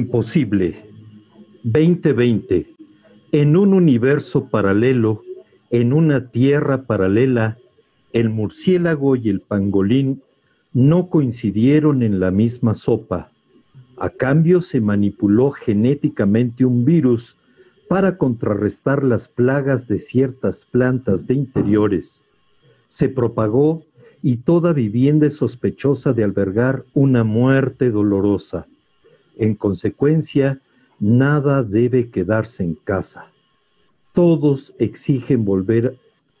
Imposible. 2020. En un universo paralelo, en una tierra paralela, el murciélago y el pangolín no coincidieron en la misma sopa. A cambio se manipuló genéticamente un virus para contrarrestar las plagas de ciertas plantas de interiores. Se propagó y toda vivienda es sospechosa de albergar una muerte dolorosa. En consecuencia, nada debe quedarse en casa. Todos exigen volver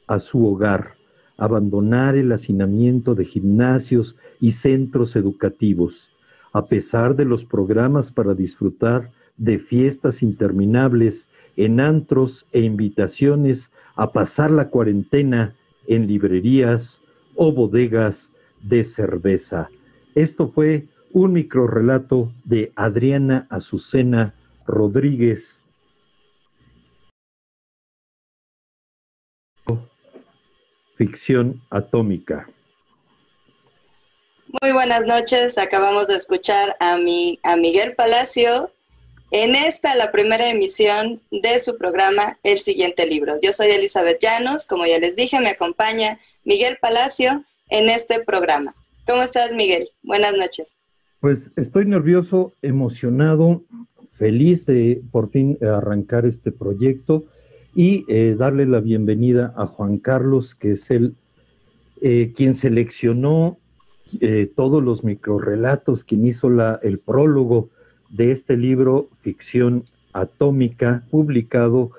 a su hogar, abandonar el hacinamiento de gimnasios y centros educativos. A pesar de los programas para disfrutar de fiestas interminables en antros e invitaciones a pasar la cuarentena en librerías o bodegas de cerveza. Esto fue un microrelato de Adriana Azucena Rodríguez. Ficción atómica. Muy buenas noches, acabamos de escuchar a, mi, a Miguel Palacio en esta, la primera emisión de su programa El siguiente libro. Yo soy Elizabeth Llanos, como ya les dije, me acompaña Miguel Palacio en este programa. ¿Cómo estás, Miguel? Buenas noches. Pues estoy nervioso, emocionado, feliz de por fin arrancar este proyecto y eh, darle la bienvenida a Juan Carlos, que es el eh, quien seleccionó eh, todos los microrelatos, quien hizo la, el prólogo de este libro, Ficción Atómica, publicado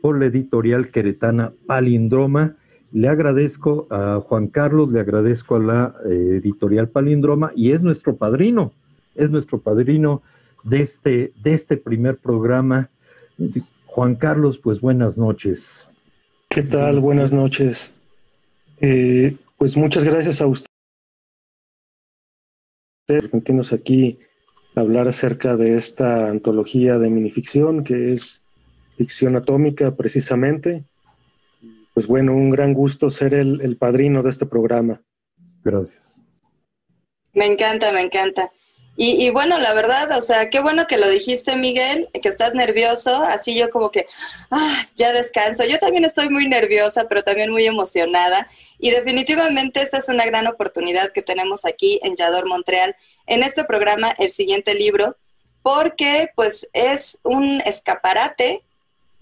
por la editorial queretana Palindroma. Le agradezco a Juan Carlos, le agradezco a la editorial Palindroma y es nuestro padrino, es nuestro padrino de este, de este primer programa. Juan Carlos, pues buenas noches. ¿Qué tal? Buenas noches. Eh, pues muchas gracias a usted por permitirnos aquí hablar acerca de esta antología de minificción que es ficción atómica precisamente. Pues bueno, un gran gusto ser el, el padrino de este programa. Gracias. Me encanta, me encanta. Y, y, bueno, la verdad, o sea, qué bueno que lo dijiste, Miguel, que estás nervioso, así yo como que, ah, ya descanso. Yo también estoy muy nerviosa, pero también muy emocionada. Y definitivamente esta es una gran oportunidad que tenemos aquí en Yador Montreal, en este programa, el siguiente libro, porque pues es un escaparate,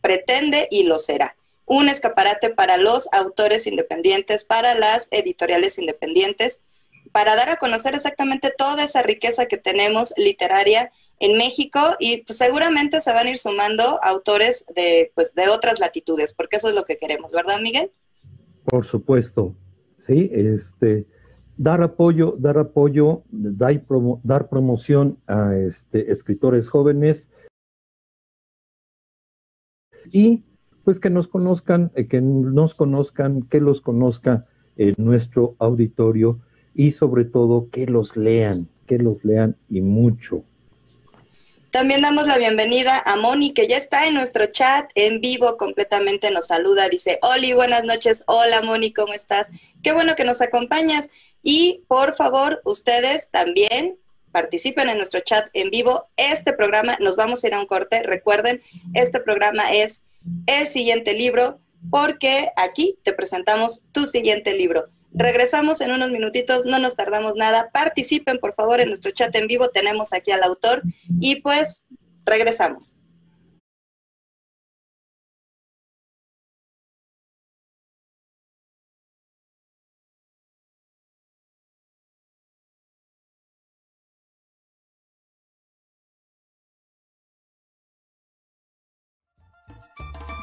pretende y lo será. Un escaparate para los autores independientes, para las editoriales independientes para dar a conocer exactamente toda esa riqueza que tenemos literaria en México y pues, seguramente se van a ir sumando autores de, pues, de otras latitudes, porque eso es lo que queremos, ¿verdad, Miguel? Por supuesto, sí, este, dar apoyo, dar apoyo, dar, dar promoción a este, escritores jóvenes y pues que nos conozcan, eh, que nos conozcan, que los conozca en nuestro auditorio y sobre todo que los lean, que los lean y mucho. También damos la bienvenida a Moni, que ya está en nuestro chat en vivo, completamente nos saluda, dice, Oli, buenas noches, hola Moni, ¿cómo estás? Qué bueno que nos acompañas y por favor, ustedes también participen en nuestro chat en vivo. Este programa, nos vamos a ir a un corte, recuerden, este programa es el siguiente libro, porque aquí te presentamos tu siguiente libro. Regresamos en unos minutitos, no nos tardamos nada. Participen, por favor, en nuestro chat en vivo. Tenemos aquí al autor y pues regresamos.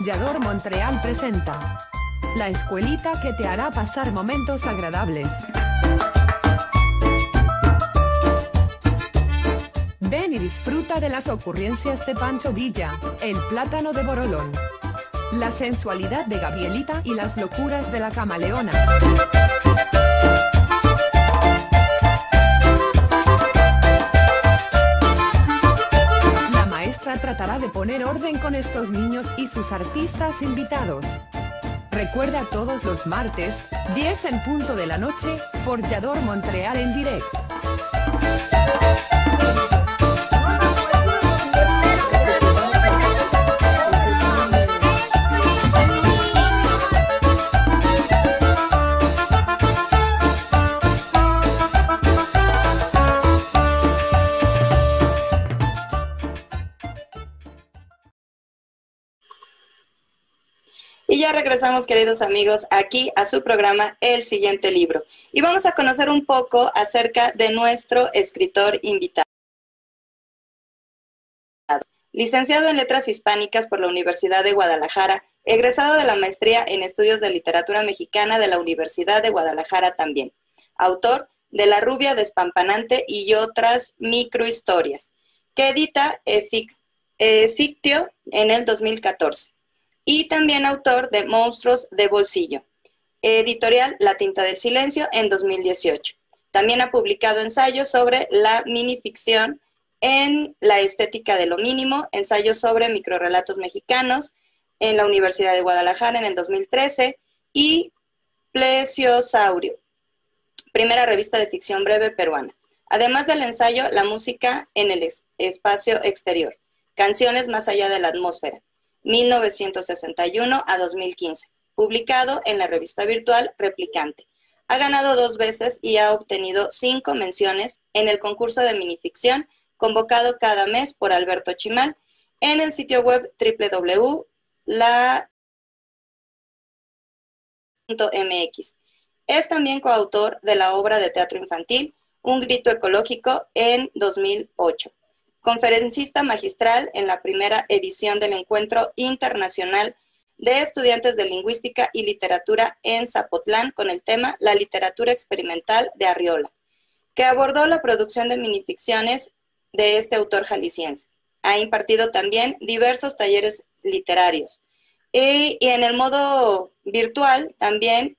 Yador Montreal presenta La escuelita que te hará pasar momentos agradables. Ven y disfruta de las ocurrencias de Pancho Villa, el plátano de Borolón, la sensualidad de Gabrielita y las locuras de la camaleona. Tratará de poner orden con estos niños y sus artistas invitados. Recuerda todos los martes, 10 en punto de la noche, por Yador Montreal en directo. Regresamos, queridos amigos, aquí a su programa El siguiente libro. Y vamos a conocer un poco acerca de nuestro escritor invitado. Licenciado en Letras Hispánicas por la Universidad de Guadalajara, egresado de la maestría en Estudios de Literatura Mexicana de la Universidad de Guadalajara también. Autor de La rubia despampanante y otras microhistorias, que edita Fictio en el 2014 y también autor de Monstruos de Bolsillo, editorial La Tinta del Silencio en 2018. También ha publicado ensayos sobre la minificción en La Estética de lo Mínimo, ensayos sobre microrelatos mexicanos en la Universidad de Guadalajara en el 2013 y Plesiosaurio, primera revista de ficción breve peruana. Además del ensayo La música en el espacio exterior, canciones más allá de la atmósfera, 1961 a 2015, publicado en la revista virtual Replicante. Ha ganado dos veces y ha obtenido cinco menciones en el concurso de minificción convocado cada mes por Alberto Chimal en el sitio web www.la.mx. Es también coautor de la obra de teatro infantil Un grito ecológico en 2008 conferencista magistral en la primera edición del Encuentro Internacional de Estudiantes de Lingüística y Literatura en Zapotlán con el tema La literatura experimental de Arriola, que abordó la producción de minificciones de este autor jalisciense. Ha impartido también diversos talleres literarios y, y en el modo virtual también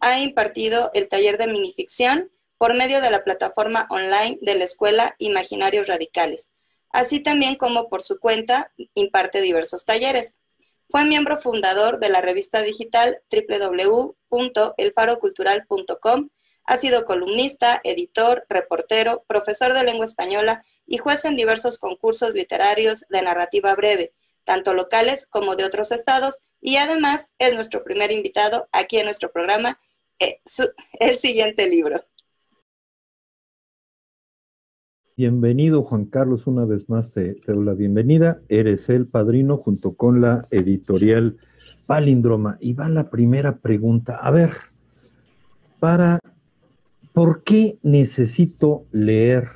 ha impartido el taller de minificción por medio de la plataforma online de la Escuela Imaginarios Radicales, así también como por su cuenta imparte diversos talleres. Fue miembro fundador de la revista digital www.elfarocultural.com, ha sido columnista, editor, reportero, profesor de lengua española y juez en diversos concursos literarios de narrativa breve, tanto locales como de otros estados, y además es nuestro primer invitado aquí en nuestro programa, eh, el siguiente libro. Bienvenido Juan Carlos, una vez más te, doy la bienvenida. Eres el padrino junto con la editorial Palindroma. Y va la primera pregunta. A ver, para, ¿por qué necesito leer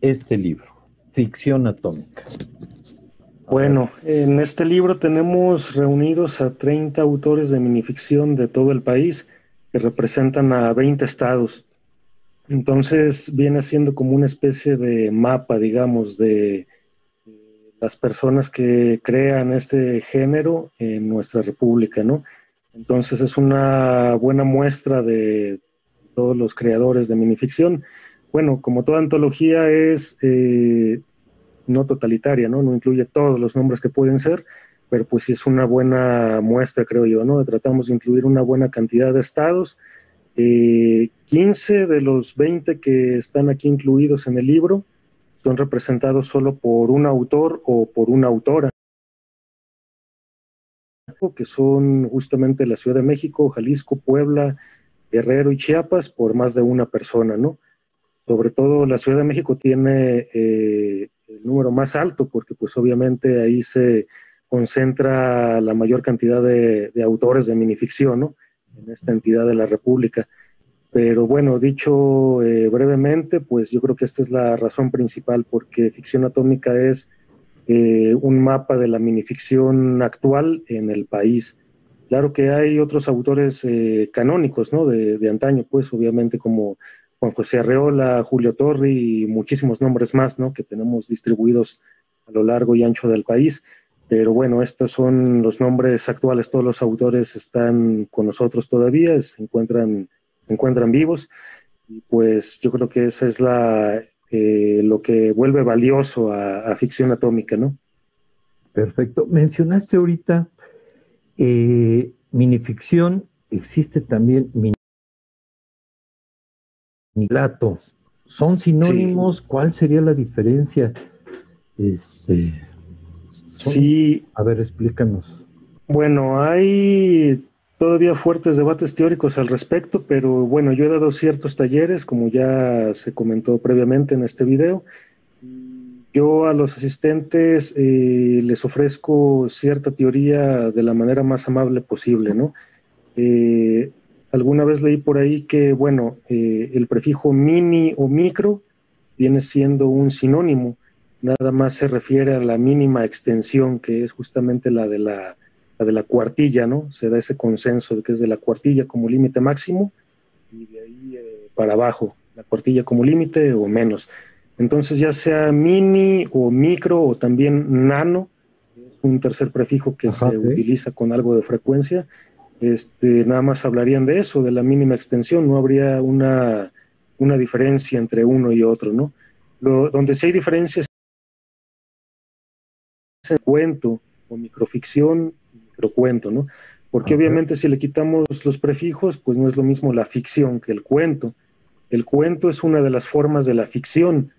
este libro, Ficción Atómica? Bueno, en este libro tenemos reunidos a 30 autores de minificción de todo el país que representan a 20 estados. Entonces viene siendo como una especie de mapa, digamos, de las personas que crean este género en nuestra república, ¿no? Entonces es una buena muestra de todos los creadores de minificción. Bueno, como toda antología es eh, no totalitaria, ¿no? No incluye todos los nombres que pueden ser, pero pues sí es una buena muestra, creo yo, ¿no? Tratamos de incluir una buena cantidad de estados 15 eh, de los 20 que están aquí incluidos en el libro son representados solo por un autor o por una autora, que son justamente la Ciudad de México, Jalisco, Puebla, Guerrero y Chiapas, por más de una persona, ¿no? Sobre todo la Ciudad de México tiene eh, el número más alto, porque pues obviamente ahí se concentra la mayor cantidad de, de autores de minificción, ¿no? En esta entidad de la República. Pero bueno, dicho eh, brevemente, pues yo creo que esta es la razón principal, porque ficción atómica es eh, un mapa de la minificción actual en el país. Claro que hay otros autores eh, canónicos, ¿no? De, de, antaño, pues obviamente como Juan José Arreola, Julio Torri y muchísimos nombres más, ¿no? Que tenemos distribuidos a lo largo y ancho del país. Pero bueno, estos son los nombres actuales, todos los autores están con nosotros todavía, se encuentran, se encuentran vivos. Y pues yo creo que esa es la, eh, lo que vuelve valioso a, ficción atómica, ¿no? Perfecto. Mencionaste ahorita eh, minificción, existe también minilato. ¿Son sinónimos? ¿Cuál sería la diferencia? Este, sí. A ver, explícanos. Bueno, hay todavía fuertes debates teóricos al respecto, pero bueno, yo he dado ciertos talleres, como ya se comentó previamente en este video. Yo a los asistentes eh, les ofrezco cierta teoría de la manera más amable posible, ¿no? Eh, alguna vez leí por ahí que, bueno, eh, el prefijo mini o micro viene siendo un sinónimo, nada más se refiere a la mínima extensión, que es justamente la de la la de la cuartilla, ¿no? Se da ese consenso de que es de la cuartilla como límite máximo y de ahí eh, para abajo, la cuartilla como límite o menos. Entonces, ya sea mini o micro o también nano, es un tercer prefijo que se utiliza con algo de frecuencia, este, nada más hablarían de eso, de la mínima extensión, no habría una, una diferencia entre uno y otro, ¿no? Lo, donde sí hay diferencias cuento o microficción cuento, ¿no? Porque obviamente si le quitamos los prefijos, pues no es lo mismo la ficción que el cuento. El cuento es una de las formas de la ficción,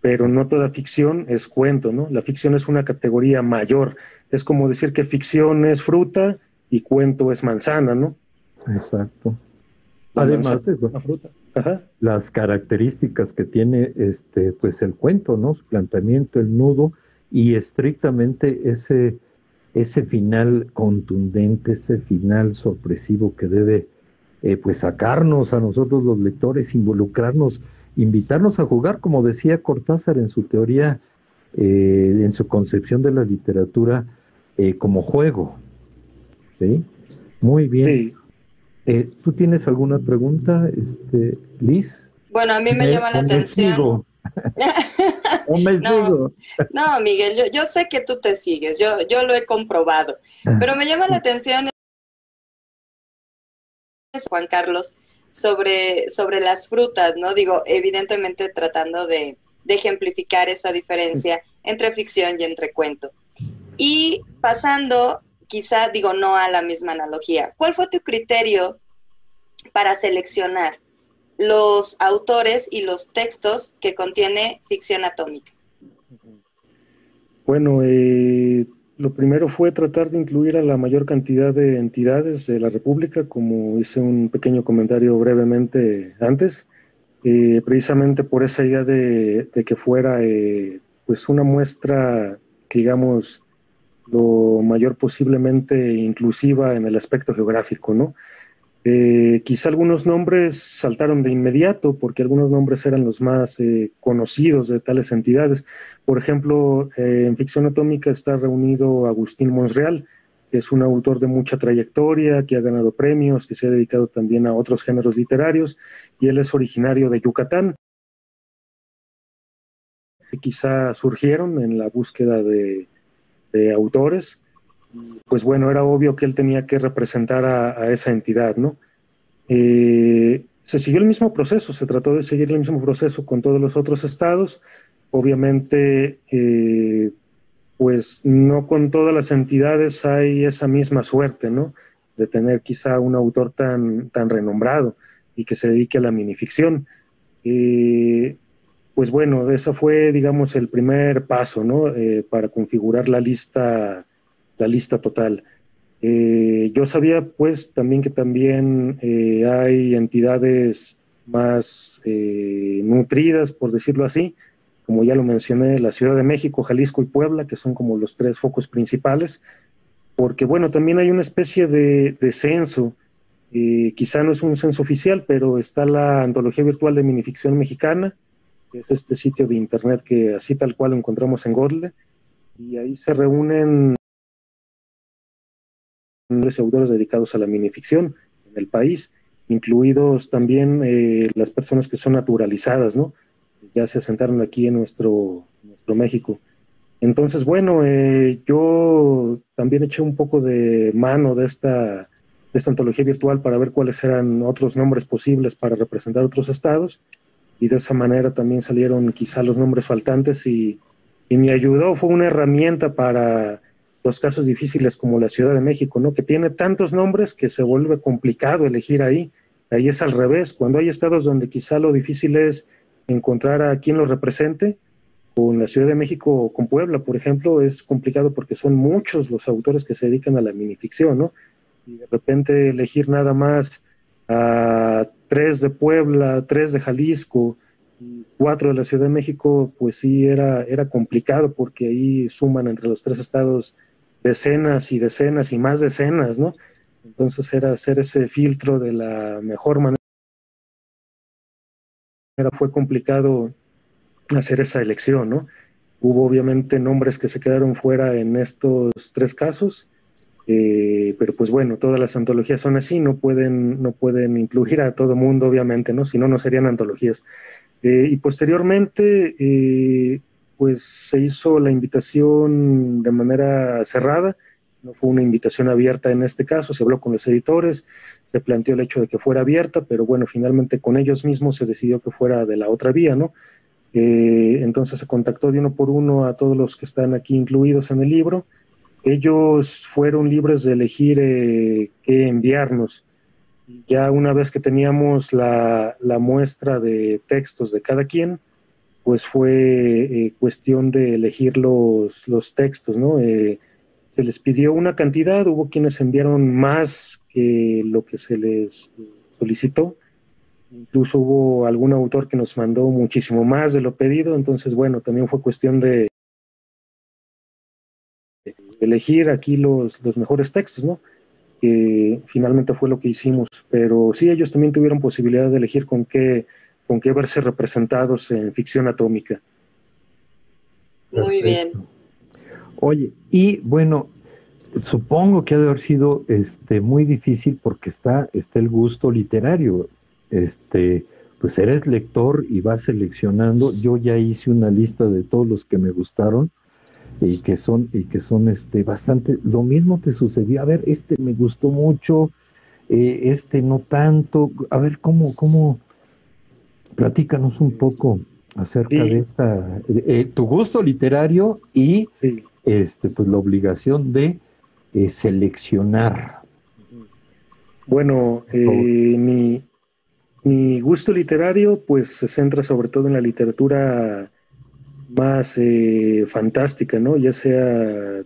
pero no toda ficción es cuento, ¿no? La ficción es una categoría mayor. Es como decir que ficción es fruta y cuento es manzana, ¿no? Exacto. Además, fruta. las características que tiene este, pues el cuento, ¿no? Su planteamiento, el nudo y estrictamente ese ese final contundente, ese final sorpresivo que debe eh, pues sacarnos a nosotros los lectores, involucrarnos, invitarnos a jugar, como decía Cortázar en su teoría, eh, en su concepción de la literatura, eh, como juego. ¿Sí? Muy bien. ¿Tú tienes alguna pregunta, este, Liz? Bueno, a mí me llama la atención. no, Miguel, yo, yo, sé que tú te sigues, yo, yo lo he comprobado, ah. pero me llama la atención Juan Carlos sobre, sobre las frutas, ¿no? Digo, evidentemente tratando de, de ejemplificar esa diferencia entre ficción y entre cuento. Y pasando, quizá digo no a la misma analogía, ¿cuál fue tu criterio para seleccionar los autores y los textos que contiene ficción atómica? Bueno, eh, lo primero fue tratar de incluir a la mayor cantidad de entidades de la República, como hice un pequeño comentario brevemente antes, eh, precisamente por esa idea de, que fuera eh, pues una muestra, digamos, lo mayor posiblemente inclusiva en el aspecto geográfico, ¿no? Eh, quizá algunos nombres saltaron de inmediato porque algunos nombres eran los más eh, conocidos de tales entidades. Por ejemplo, eh, en ficción atómica está reunido Agustín Monsreal, que es un autor de mucha trayectoria, que ha ganado premios, que se ha dedicado también a otros géneros literarios, y él es originario de Yucatán. Quizá surgieron en la búsqueda de autores pues bueno, era obvio que él tenía que representar a, esa entidad, ¿no? Eh, se siguió el mismo proceso, se trató de seguir el mismo proceso con todos los otros estados. Obviamente, eh, pues no con todas las entidades hay esa misma suerte, ¿no? De tener quizá un autor tan, tan renombrado y que se dedique a la minificción. Eh, pues bueno, ese fue, digamos, el primer paso, ¿no? para configurar la lista la lista total. Eh, yo sabía pues también que también eh, hay entidades más eh, nutridas, por decirlo así, como ya lo mencioné, la Ciudad de México, Jalisco y Puebla, que son como los tres focos principales, porque bueno, también hay una especie de, censo, quizá no es un censo oficial, pero está la Antología Virtual de Minificción Mexicana, que es este sitio de internet que así tal cual lo encontramos en Godle, y ahí se reúnen autores dedicados a la minificción en el país. incluidos también eh, las personas que son naturalizadas, ¿no? Ya se asentaron aquí en nuestro, nuestro México. Entonces, bueno, eh, yo también eché un poco de mano de esta, de esta antología virtual para ver cuáles eran otros nombres posibles para representar otros estados y de esa manera también salieron quizá los nombres faltantes y, y me ayudó, fue una herramienta para los casos difíciles como la Ciudad de México, ¿no? Que tiene tantos nombres que se vuelve complicado elegir ahí. Ahí es al revés. Cuando hay estados donde quizá lo difícil es encontrar a quien los represente, con la Ciudad de México o con Puebla, por ejemplo, es complicado porque son muchos los autores que se dedican a la minificción, ¿no? Y de repente elegir nada más a tres de Puebla, tres de Jalisco, cuatro de la Ciudad de México, pues sí era, era complicado porque ahí suman entre los tres estados decenas y decenas y más decenas, ¿no? Entonces era hacer ese filtro de la mejor manera. Fue complicado hacer esa elección, ¿no? Hubo obviamente nombres que se quedaron fuera en estos tres casos, eh, pero pues bueno, todas las antologías son así, no pueden, no pueden incluir a todo mundo, obviamente, ¿no? Si no, no serían antologías. Eh, y posteriormente, eh, pues se hizo la invitación de manera cerrada, no fue una invitación abierta en este caso, se habló con los editores, se planteó el hecho de que fuera abierta, pero bueno, finalmente con ellos mismos se decidió que fuera de la otra vía, ¿no? Eh, entonces se contactó de uno por uno a todos los que están aquí incluidos en el libro. Ellos fueron libres de elegir eh, qué enviarnos. Ya una vez que teníamos la, muestra de textos de cada quien, pues fue eh, cuestión de elegir los, los textos, ¿no? se les pidió una cantidad, hubo quienes enviaron más que lo que se les solicitó, Incluso hubo algún autor que nos mandó muchísimo más de lo pedido, entonces bueno, también fue cuestión de elegir aquí los, los mejores textos, ¿no? Que finalmente fue lo que hicimos, pero sí ellos también tuvieron posibilidad de elegir con qué, con qué verse representados en ficción atómica. Muy bien. Oye, y bueno, supongo que ha de haber sido este, muy difícil porque está, está el gusto literario este, pues eres lector y vas seleccionando. Yo ya hice una lista de todos los que me gustaron y que son y que son este bastante. Lo mismo te sucedió. A ver, este me gustó mucho, eh, este no tanto. A ver cómo cómo platícanos un poco acerca de esta eh, tu gusto literario y este pues la obligación de eh, seleccionar. Bueno, mi, mi gusto literario pues se centra sobre todo en la literatura más eh, fantástica, ¿no? Ya sea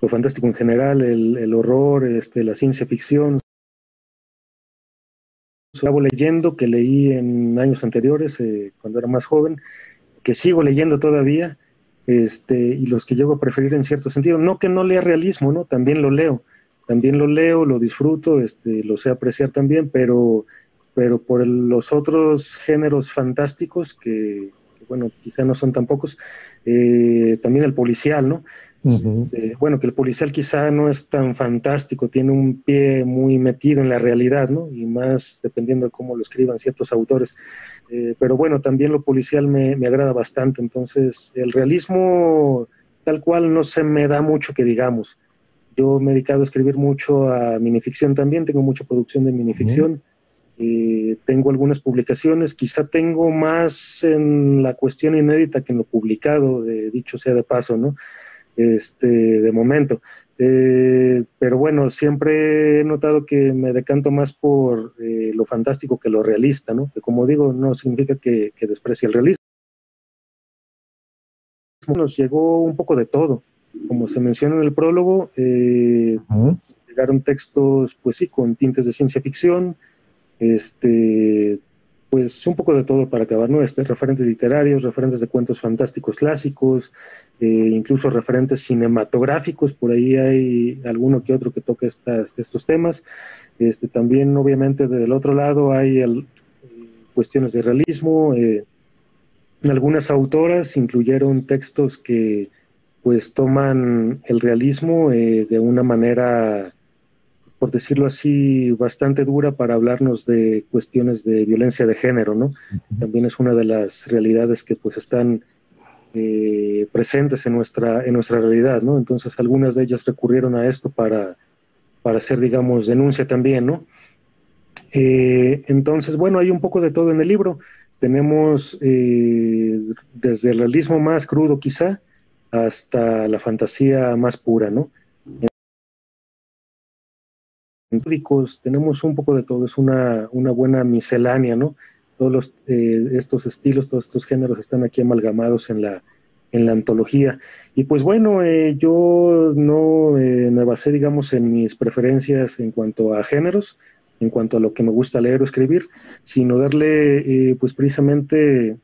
lo fantástico en general, el, horror, este, la ciencia ficción. Acabo leyendo, que leí en años anteriores, eh, cuando era más joven, que sigo leyendo todavía, este, y los que llego a preferir en cierto sentido. No que no lea realismo, ¿no? También lo leo, también lo leo, lo disfruto, este, lo sé apreciar también, pero pero por los otros géneros fantásticos, que, bueno, quizá no son tan pocos, eh, también el policial, ¿no? Este, bueno, que el policial quizá no es tan fantástico, tiene un pie muy metido en la realidad, ¿no? Y más dependiendo de cómo lo escriban ciertos autores. Eh, pero bueno, también lo policial me, me, agrada bastante, entonces el realismo tal cual no se me da mucho que digamos. Yo me he dedicado a escribir mucho a minificción también, tengo mucha producción de minificción. Eh, tengo algunas publicaciones, quizá tengo más en la cuestión inédita que en lo publicado, de, dicho sea de paso, ¿no? Este, de momento. Eh, pero bueno, siempre he notado que me decanto más por eh, lo fantástico que lo realista, ¿no? Que como digo, no significa que, desprecie el realismo. Nos llegó un poco de todo. Como se menciona en el prólogo, llegaron textos, pues sí, con tintes de ciencia ficción, este, pues un poco de todo para acabar, ¿no? Este, referentes literarios, referentes de cuentos fantásticos clásicos, eh, incluso referentes cinematográficos, por ahí hay alguno que otro que estas, estos temas. Este, también, obviamente, del otro lado hay cuestiones de realismo. Eh, algunas autoras incluyeron textos que pues toman el realismo eh, de una manera por decirlo así, bastante dura para hablarnos de cuestiones de violencia de género, ¿no? También es una de las realidades que pues están eh, presentes en nuestra, en nuestra realidad, ¿no? Entonces algunas de ellas recurrieron a esto para, para hacer, digamos, denuncia también, ¿no? Eh, entonces, bueno, hay un poco de todo en el libro. Tenemos eh, desde el realismo más crudo quizá hasta la fantasía más pura, ¿no? Tenemos un poco de todo, es una, una buena miscelánea, ¿no? Todos eh, estos estilos, todos estos géneros están aquí amalgamados en la, en la antología. Y pues bueno, eh, yo no eh, me basé, digamos, en mis preferencias en cuanto a géneros, en cuanto a lo que me gusta leer o escribir, sino darle, pues precisamente,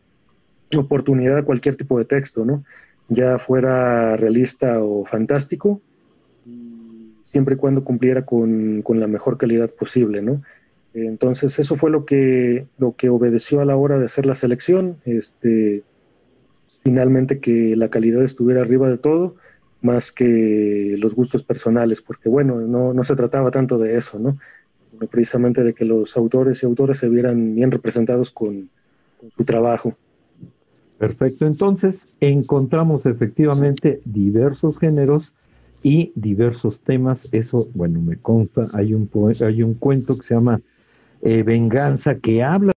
oportunidad a cualquier tipo de texto, ¿no? Ya fuera realista o fantástico, siempre y cuando cumpliera con, la mejor calidad posible, ¿no? Entonces eso fue lo que, lo que obedeció a la hora de hacer la selección, este, finalmente que la calidad estuviera arriba de todo, más que los gustos personales, porque bueno, no, no se trataba tanto de eso, ¿no? Precisamente de que los autores y autores se vieran bien representados con, con su trabajo. Perfecto, entonces encontramos efectivamente diversos géneros y diversos temas. Eso, bueno, me consta, hay un, hay un cuento que se llama eh, Venganza que habla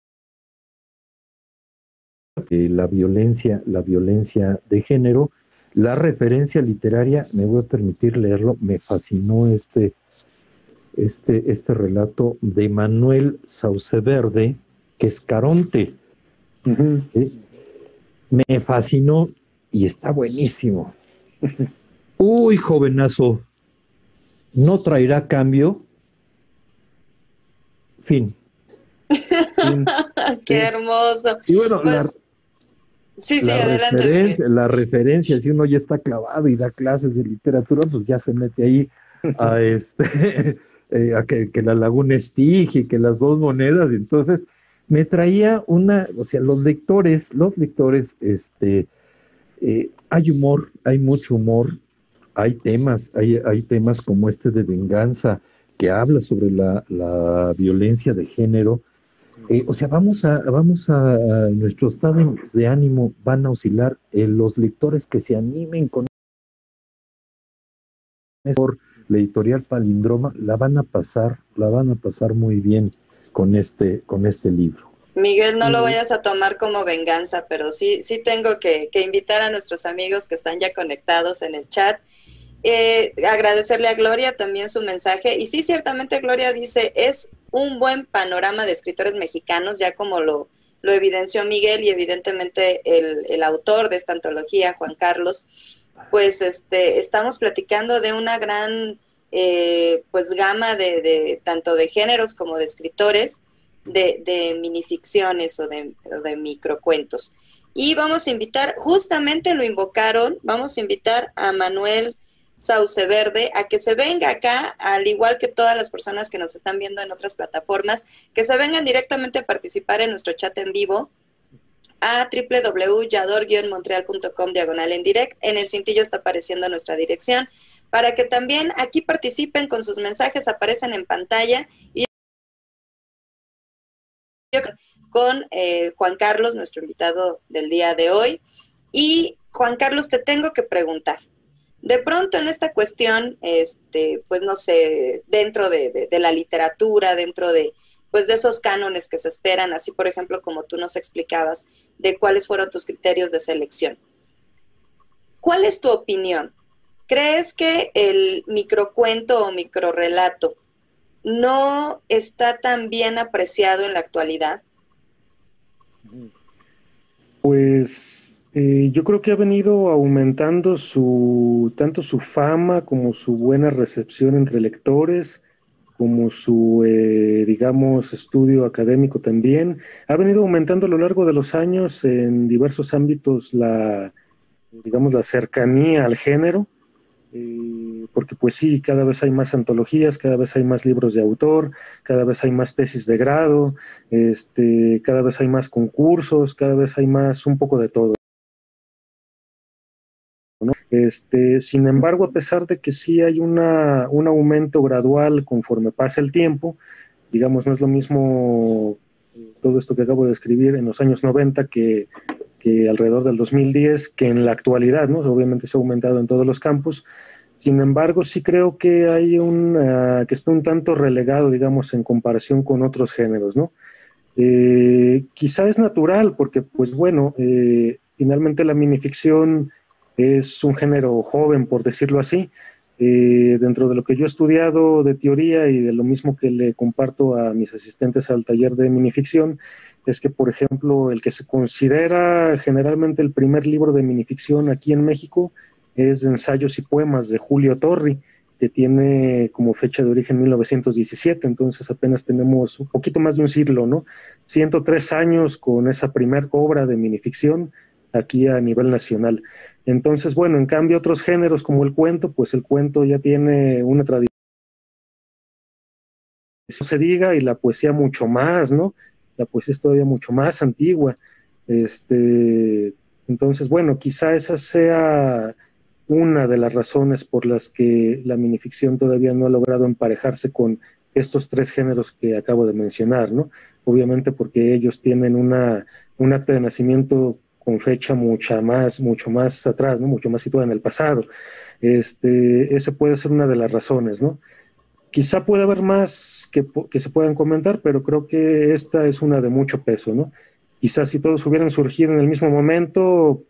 de la violencia, la violencia de género. La referencia literaria, me voy a permitir leerlo, me fascinó este, este, este relato de Manuel Sauceverde, que es Caronte. Me fascinó y está buenísimo. Uy, jovenazo, no traerá cambio. Fin. Qué hermoso. Y bueno, la, pues, sí, sí, adelante. la referencia, si uno ya está clavado y da clases de literatura, pues ya se mete ahí a este eh, a que, la laguna estige, que las dos monedas, entonces me traía una, o sea, los lectores, los lectores, este, eh, hay humor, hay mucho humor, hay temas, hay, hay temas como este de venganza que habla sobre la, la violencia de género. Eh, o sea, vamos a, vamos a, nuestros estados de ánimo van a oscilar. Eh, los lectores que se animen con por la editorial Palindroma la van a pasar, la van a pasar muy bien con este, con este libro. Miguel, no lo vayas a tomar como venganza, pero sí, sí tengo que, que invitar a nuestros amigos que están ya conectados en el chat eh, agradecerle a Gloria también su mensaje. Y sí, ciertamente Gloria dice, es un buen panorama de escritores mexicanos, ya como lo, lo evidenció Miguel y evidentemente el, autor de esta antología, Juan Carlos, pues este, estamos platicando de una gran eh, pues gama de, tanto de géneros como de escritores, de, de minificciones o de, o de microcuentos. Y vamos a invitar, justamente lo invocaron, vamos a invitar a Manuel Sauce Verde a que se venga acá, al igual que todas las personas que nos están viendo en otras plataformas, que se vengan directamente a participar en nuestro chat en vivo a www.yador-montreal.com diagonal en direct. En el cintillo está apareciendo nuestra dirección para que también aquí participen con sus mensajes, aparecen en pantalla y con eh, Juan Carlos, nuestro invitado del día de hoy. Y Juan Carlos, te tengo que preguntar, de pronto en esta cuestión, este, pues no sé, dentro de, la literatura, dentro de, pues de esos cánones que se esperan, así por ejemplo como tú nos explicabas, de cuáles fueron tus criterios de selección. ¿Cuál es tu opinión? ¿Crees que el microcuento o microrelato no está tan bien apreciado en la actualidad? Pues eh, yo creo que ha venido aumentando su tanto su fama como su buena recepción entre lectores, como su, eh, digamos, estudio académico también. Ha venido aumentando a lo largo de los años en diversos ámbitos la, digamos, la cercanía al género, eh, porque pues sí, cada vez hay más antologías, cada vez hay más libros de autor, cada vez hay más tesis de grado, este, cada vez hay más concursos, cada vez hay más un poco de todo. Este, sin embargo, a pesar de que sí hay una, un aumento gradual conforme pasa el tiempo, digamos, no es lo mismo eh, todo esto que acabo de escribir en los años 90 que, que alrededor del 2010, que en la actualidad, ¿no? Obviamente se ha aumentado en todos los campos. Sin embargo, sí creo que hay un, que está un tanto relegado, digamos, en comparación con otros géneros, ¿no? Eh, quizá es natural, porque, pues bueno, eh, finalmente la minificción es un género joven, por decirlo así. Eh, dentro de lo que yo he estudiado de teoría y de lo mismo que le comparto a mis asistentes al taller de minificción, es que, por ejemplo, el que se considera generalmente el primer libro de minificción aquí en México es Ensayos y Poemas de Julio Torri, que tiene como fecha de origen 1917, entonces apenas tenemos un poquito más de un siglo, ¿no? 103 años con esa primer obra de minificción aquí a nivel nacional. Entonces, bueno, en cambio otros géneros como el cuento, pues el cuento ya tiene una tradición se diga y la poesía mucho más, ¿no? La poesía es todavía mucho más antigua. Este, entonces, bueno, quizá esa sea una de las razones por las que la minificción todavía no ha logrado emparejarse con estos tres géneros que acabo de mencionar, ¿no? Obviamente porque ellos tienen una, un acta de nacimiento con fecha mucha más, mucho más atrás, ¿no? Mucho más situada en el pasado. Este, ese puede ser una de las razones, ¿no? Quizá pueda haber más que, que se puedan comentar, pero creo que esta es una de mucho peso, ¿no? Quizás si todos hubieran surgido en el mismo momento,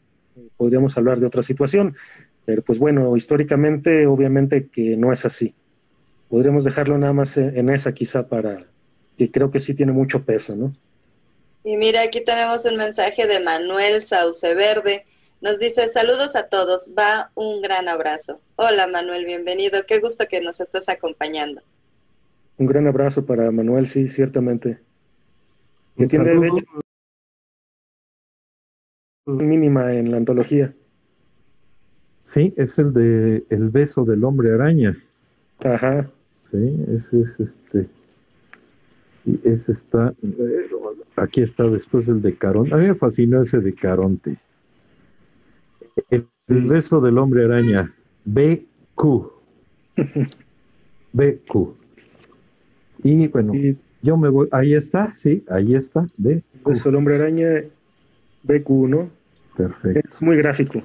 podríamos hablar de otra situación, pero pues bueno, históricamente obviamente que no es así. Podríamos dejarlo nada más en esa quizá para que creo que sí tiene mucho peso, ¿no? Y mira, aquí tenemos un mensaje de Manuel Sauce Verde. Nos dice, saludos a todos, va un gran abrazo. Hola Manuel, bienvenido, qué gusto que nos estás acompañando. Un gran abrazo para Manuel, sí, ciertamente. Que tiene de hecho mínima en la antología. Sí, es el de El beso del hombre araña. Ajá. Sí, ese es este. Y ese está. Aquí está después el de Caronte. A mí me fascinó ese de Caronte. El, el beso del hombre araña. BQ. BQ. Y bueno, yo me voy. Ahí está, sí, ahí está. BQ. el hombre araña BQ, ¿no? Perfecto. Es muy gráfico.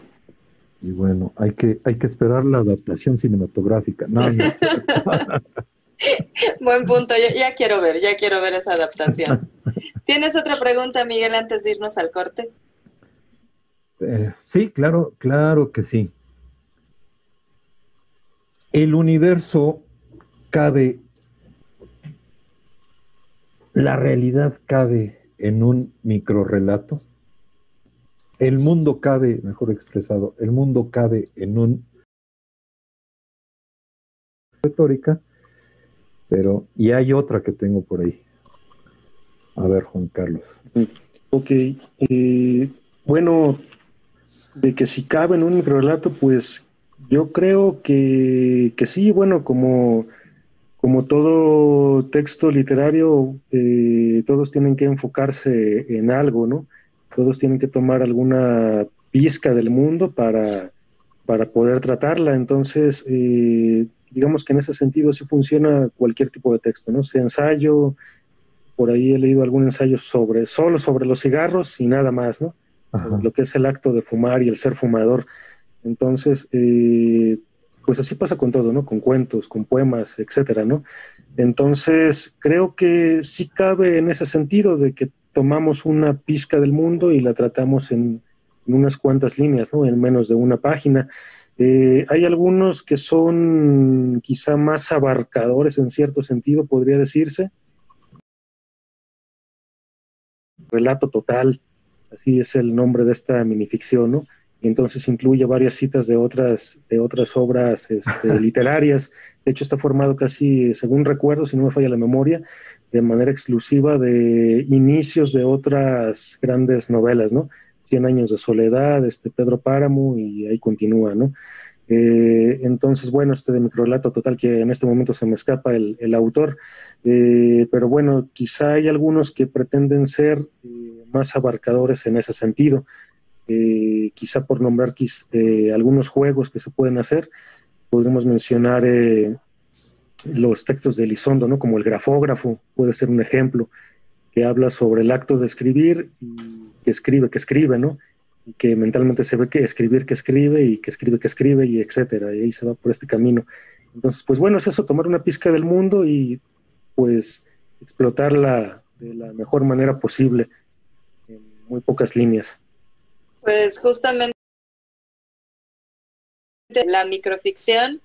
Y bueno, hay que, hay que esperar la adaptación cinematográfica. No, no. Buen punto, yo ya quiero ver, ya quiero ver esa adaptación. ¿Tienes otra pregunta, Miguel, antes de irnos al corte? Eh, sí, claro, claro que sí. El universo cabe, la realidad cabe en un microrrelato. El mundo cabe, mejor expresado, el mundo cabe en un retórica, pero y hay otra que tengo por ahí. A ver, Juan Carlos. Ok. eh, bueno, de que si cabe en un microrelato, pues yo creo que, que sí, bueno, como, como todo texto literario, eh, todos tienen que enfocarse en algo, ¿no? Todos tienen que tomar alguna pizca del mundo para, para poder tratarla. Entonces, eh, digamos que en ese sentido sí funciona cualquier tipo de texto, ¿no? Sea ensayo, por ahí he leído algún ensayo sobre, solo sobre los cigarros y nada más, ¿no? Ajá. lo que es el acto de fumar y el ser fumador. Entonces, eh, pues así pasa con todo, ¿no? Con cuentos, con poemas, etcétera, ¿no? Entonces, creo que sí cabe en ese sentido de que tomamos una pizca del mundo y la tratamos en, en unas cuantas líneas, ¿no? En menos de una página. Eh, hay algunos que son quizá más abarcadores en cierto sentido, podría decirse. Relato total, así es el nombre de esta minificción, ¿no? Y entonces incluye varias citas de otras, de otras obras este, literarias. De hecho, está formado casi, según recuerdo, si no me falla la memoria, de manera exclusiva de inicios de otras grandes novelas, ¿no? Cien años de soledad, este Pedro Páramo, y ahí continúa, ¿no? Eh, entonces, bueno, este de microrelato total que en este momento se me escapa el, el autor, eh, pero bueno, quizá hay algunos que pretenden ser eh, más abarcadores en ese sentido. Eh, quizá por nombrar algunos juegos que se pueden hacer, podríamos mencionar los textos de Elizondo, ¿no? como el grafógrafo, puede ser un ejemplo, que habla sobre el acto de escribir, y que escribe, que escribe, ¿no? Y que mentalmente se ve que escribir, que escribe, y que escribe, que escribe, y etcétera, y ahí se va por este camino. Entonces, pues bueno, es eso, tomar una pizca del mundo y pues explotarla de la mejor manera posible, en muy pocas líneas. Pues justamente la microficción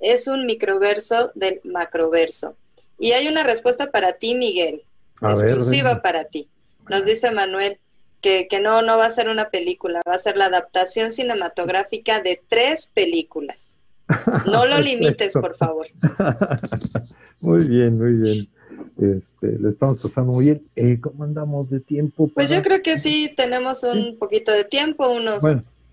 es un microverso del macroverso. Y hay una respuesta para ti, Miguel, exclusiva para ti. Nos dice Manuel que, que, no, no va a ser una película, va a ser la adaptación cinematográfica de tres películas. No lo limites, por favor. muy bien, muy bien. Este, le estamos pasando muy bien. Eh, ¿Cómo andamos de tiempo? Pues yo creo que sí, tenemos un poquito de tiempo, unos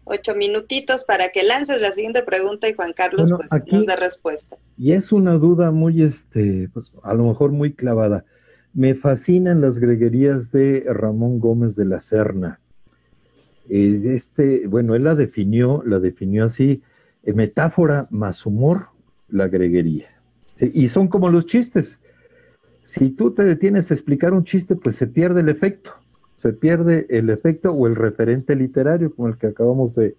ocho minutitos para que lances la siguiente pregunta y Juan Carlos pues, nos dé respuesta. Y es una duda muy, este, pues, a lo mejor muy clavada. Me fascinan las greguerías de Ramón Gómez de la Serna. Eh, este, bueno, él la definió, la definió así, eh, metáfora más humor, la greguería. Y son como los chistes si tú te detienes a explicar un chiste, pues se pierde el efecto, se pierde el efecto o el referente literario como el que acabamos de,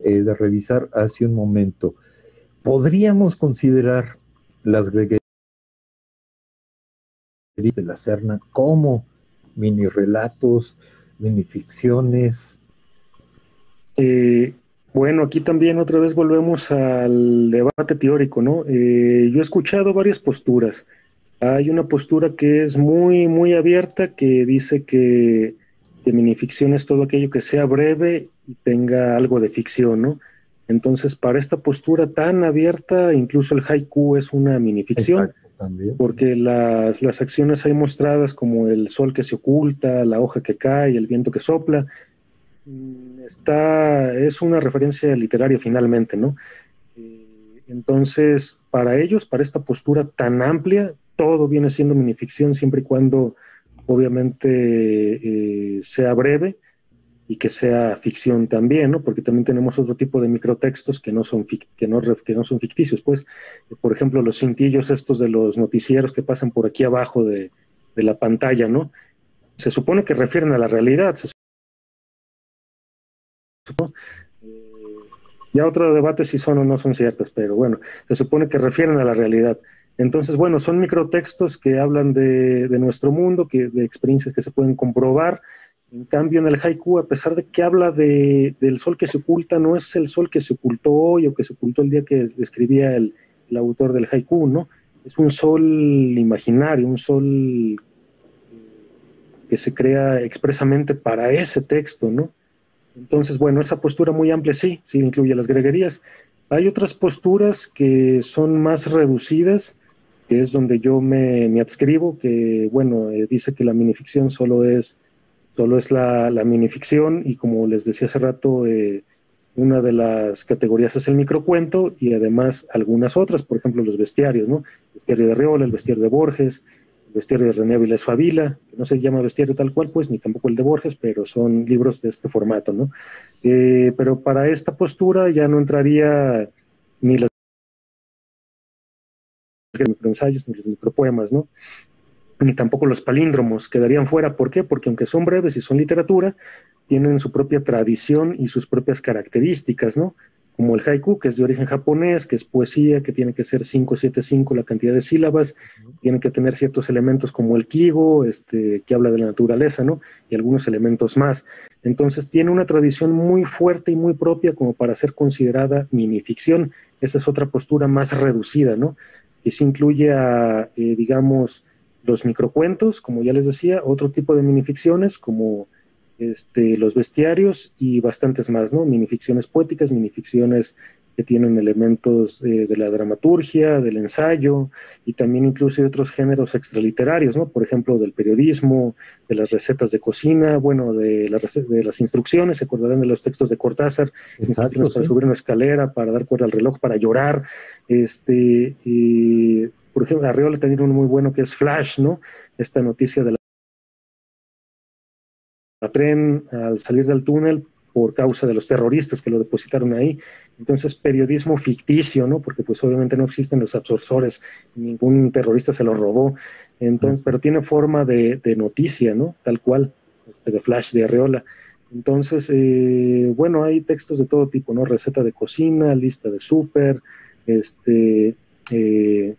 eh, revisar hace un momento. Podríamos considerar las greguerías de la Serna como mini relatos, mini ficciones. Eh, bueno, aquí también otra vez volvemos al debate teórico, ¿no? Eh, yo he escuchado varias posturas. Hay una postura que es muy, muy abierta, que dice que, minificción es todo aquello que sea breve y tenga algo de ficción, ¿no? Entonces, para esta postura tan abierta, incluso el haiku es una minificción, porque las, las, acciones ahí mostradas como el sol que se oculta, la hoja que cae, el viento que sopla, mm, está, es una referencia literaria finalmente, ¿no? Eh, entonces, para ellos, para esta postura tan amplia, todo viene siendo minificción siempre y cuando obviamente eh, sea breve y que sea ficción también, ¿no? Porque también tenemos otro tipo de microtextos que no son, que no, que no son ficticios. Pues, por ejemplo, los cintillos estos de los noticieros que pasan por aquí abajo de, la pantalla, ¿no? Se supone que refieren a la realidad. Eh, ya otro debate si son o no son ciertas, pero bueno, se supone que refieren a la realidad. Entonces, bueno, son microtextos que hablan de, nuestro mundo, que, de experiencias que se pueden comprobar. En cambio, en el haiku, a pesar de que habla de, del sol que se oculta, no es el sol que se ocultó hoy o que se ocultó el día que escribía el, autor del haiku, ¿no? Es un sol imaginario, un sol que se crea expresamente para ese texto, ¿no? Entonces, bueno, esa postura muy amplia sí, sí incluye las greguerías. Hay otras posturas que son más reducidas, que es donde yo me, adscribo, que bueno, eh, dice que la minificción solo es, solo es la, minificción y como les decía hace rato, eh, una de las categorías es el microcuento y además algunas otras, por ejemplo los bestiarios, ¿no? El bestiario de Reola, el bestiario de Borges, el bestiario de René Avilés Favila, que no se llama bestiario tal cual, pues, ni tampoco el de Borges, pero son libros de este formato, ¿no? Eh, pero para esta postura ya no entraría ni las microensayos, ni los micropoemas, ¿no? Ni tampoco los palíndromos quedarían fuera. ¿Por qué? Porque aunque son breves y son literatura, tienen su propia tradición y sus propias características, ¿no? Como el haiku, que es de origen japonés, que es poesía, que tiene que ser 575 la cantidad de sílabas, tiene que tener ciertos elementos como el kigo, este, que habla de la naturaleza, ¿no? Y algunos elementos más. Entonces tiene una tradición muy fuerte y muy propia como para ser considerada minificción. Esa es otra postura más reducida, ¿no? que se incluye a, eh, digamos, los microcuentos, como ya les decía, otro tipo de minificciones como este, los bestiarios y bastantes más, ¿no? Minificciones poéticas, minificciones que tienen elementos eh, de la dramaturgia, del ensayo y también incluso de otros géneros extraliterarios, ¿no? Por ejemplo, del periodismo, de las recetas de cocina, bueno, de, de las instrucciones, se acordarán de los textos de Cortázar, instrucciones para subir una escalera, para dar cuerda al reloj, para llorar, este, y, por ejemplo, Arriola también uno muy bueno que es Flash, ¿no? Esta noticia de la tren al salir del túnel por causa de los terroristas que lo depositaron ahí. Entonces, periodismo ficticio, ¿no? Porque pues obviamente no existen los absorsores, ningún terrorista se lo robó, entonces, pero tiene forma de, noticia, ¿no? Tal cual, este, de flash de Arreola. Entonces, eh, bueno, hay textos de todo tipo, ¿no? Receta de cocina, lista de súper, este, eh,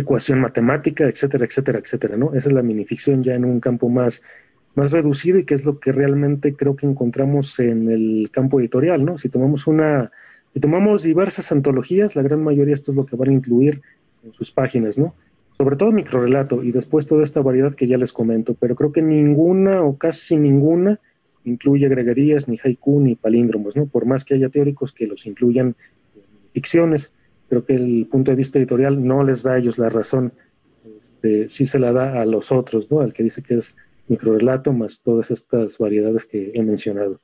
ecuación matemática, etcétera, etcétera, etcétera, ¿no? Esa es la minificción ya en un campo más, más reducido y que es lo que realmente creo que encontramos en el campo editorial, ¿no? Si tomamos una, si tomamos diversas antologías, la gran mayoría esto es lo que van a incluir en sus páginas, ¿no? Sobre todo microrelato y después toda esta variedad que ya les comento, pero creo que ninguna o casi ninguna incluye agregarías, ni haiku, ni palíndromos, ¿no? Por más que haya teóricos que los incluyan en ficciones, creo que el punto de vista editorial no les da a ellos la razón, este, sí se la da a los otros, ¿no? Al que dice que es microrelato más todas estas variedades que he mencionado.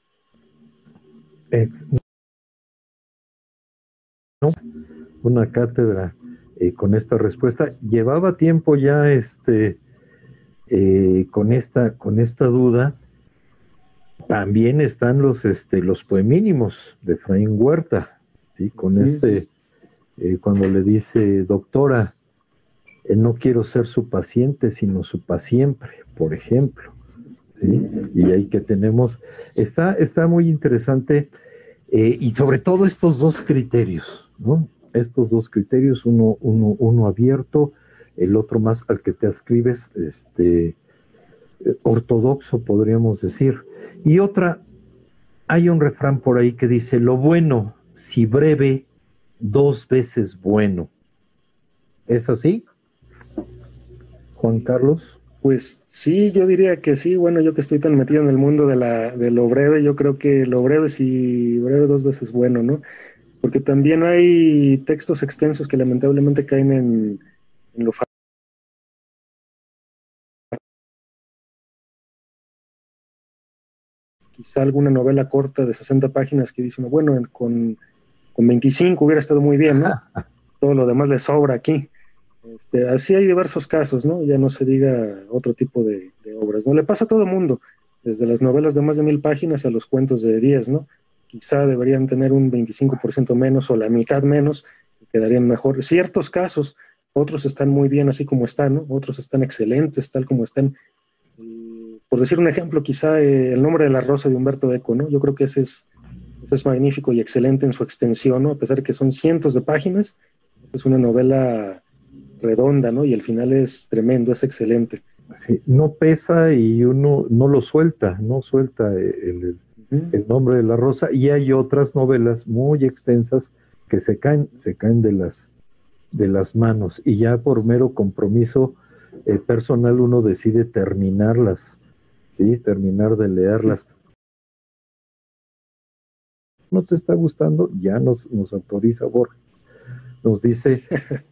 Una cátedra eh, con esta respuesta. Llevaba tiempo ya este, eh, con, esta, con esta duda. También están los, este, los poemínimos de Efraín Huerta, ¿sí? con este eh, cuando le dice, doctora, eh, no quiero ser su paciente, sino su paciente, por ejemplo. Y ahí que tenemos, está, está muy interesante, eh, y sobre todo estos dos criterios, ¿no? Estos dos criterios, uno, uno, abierto, el otro más al que te escribes, este, ortodoxo, podríamos decir. Y otra, hay un refrán por ahí que dice, lo bueno, si breve, dos veces bueno. ¿Es así? Juan Carlos. Pues sí, yo diría que sí. Bueno, yo que estoy tan metido en el mundo de, la, de lo breve, yo creo que lo breve sí, breve dos veces bueno, ¿no? Porque también hay textos extensos que lamentablemente caen en, en lo quizá alguna novela corta de 60 páginas que dice, bueno, con con 25 hubiera estado muy bien, ¿no? Todo lo demás le sobra aquí. Este, así hay diversos casos, ¿no? Ya no se diga otro tipo de, obras, ¿no? Le pasa a todo mundo, desde las novelas de más de mil páginas a los cuentos de 10, ¿no? Quizá deberían tener un 25% menos o la mitad menos, quedarían mejor. Ciertos casos, otros están muy bien así como están, ¿no? Otros están excelentes, tal como están. por decir un ejemplo, quizá eh, El nombre de la rosa de Humberto Eco, ¿no? Yo creo que ese es es magnífico y excelente en su extensión, ¿no? A pesar de que son cientos de páginas, es una novela redonda, ¿no? Y el final es tremendo, es excelente. Sí, no pesa y uno no lo suelta, no suelta el, nombre de la rosa. Y hay otras novelas muy extensas que se caen, se caen de las, de las manos. Y ya por mero compromiso eh, personal uno decide terminarlas, ¿sí? Terminar de leerlas no te está gustando, ya nos, nos autoriza Borges. Nos dice,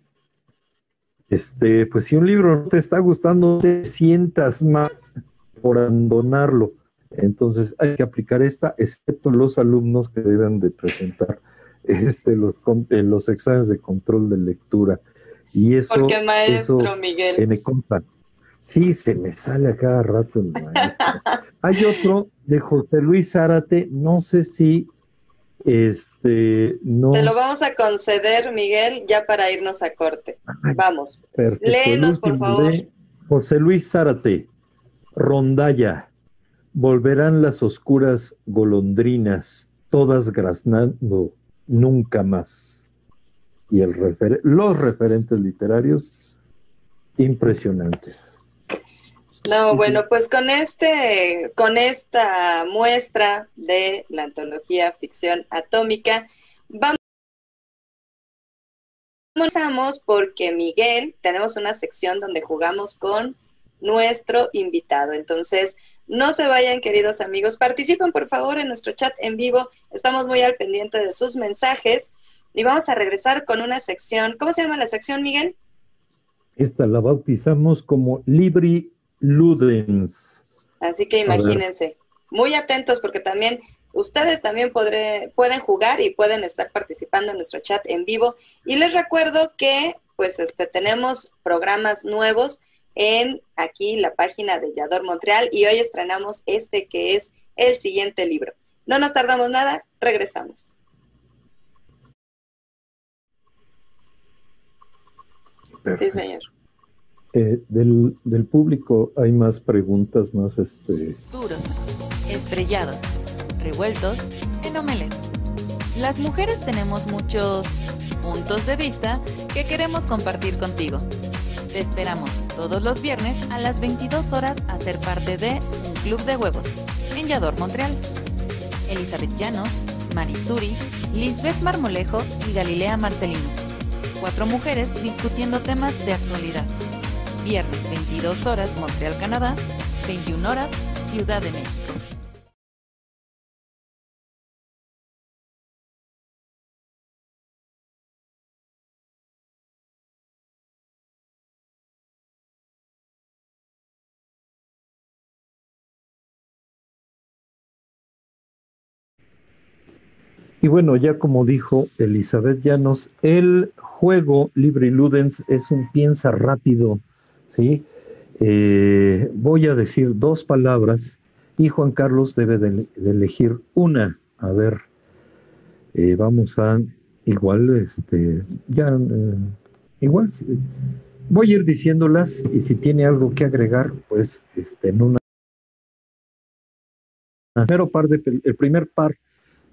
este, pues si un libro no te está gustando, te sientas mal por abandonarlo. Entonces hay que aplicar esta, excepto los alumnos que deben de presentar este, los, eh, los exámenes de control de lectura. Y eso, Porque maestro Miguel. me consta. Sí, se me sale a cada rato el maestro. Hay otro de José Luis Zárate, no sé si este, no. Te lo vamos a conceder, Miguel, ya para irnos a corte. Vamos. Léenos, por favor. José Luis Zárate, Rondalla. Volverán las oscuras golondrinas, todas graznando, nunca más. Y el los referentes literarios, impresionantes. No, bueno, pues con este, con esta muestra de la antología ficción atómica, vamos Comenzamos porque Miguel, tenemos una sección donde jugamos con nuestro invitado. Entonces, no se vayan, queridos amigos. Participen, por favor, en nuestro chat en vivo. Estamos muy al pendiente de sus mensajes. Y vamos a regresar con una sección. ¿Cómo se llama la sección, Miguel? Esta la bautizamos como Libri Ludens. Así que imagínense, muy atentos porque también ustedes también pueden jugar y pueden estar participando en nuestro chat en vivo. Y les recuerdo que pues este, tenemos programas nuevos en aquí la página de Yador Montreal y hoy estrenamos este que es el siguiente libro. No nos tardamos nada, regresamos. Sí, señor. Eh, del, del, público hay más preguntas, más este... Duros, estrellados, revueltos, en omelette. Las mujeres tenemos muchos puntos de vista que queremos compartir contigo. Te esperamos todos los viernes a las 22 horas a ser parte de Un Club de Huevos en Montreal. Elizabeth Llanos, Marisuri, Lisbeth Marmolejo y Galilea Marcelino. Cuatro mujeres discutiendo temas de actualidad. Viernes 22 horas Montreal, Canadá, 21 horas Ciudad de México. Y bueno, ya como dijo Elizabeth Llanos, el juego Libre Ludens es un piensa rápido, ¿sí? Eh, voy a decir dos palabras y Juan Carlos debe de, elegir una. A ver, eh, vamos a igual, este, ya, eh, igual, voy a ir diciéndolas y si tiene algo que agregar, pues, este, en una. Primero par de, el primer par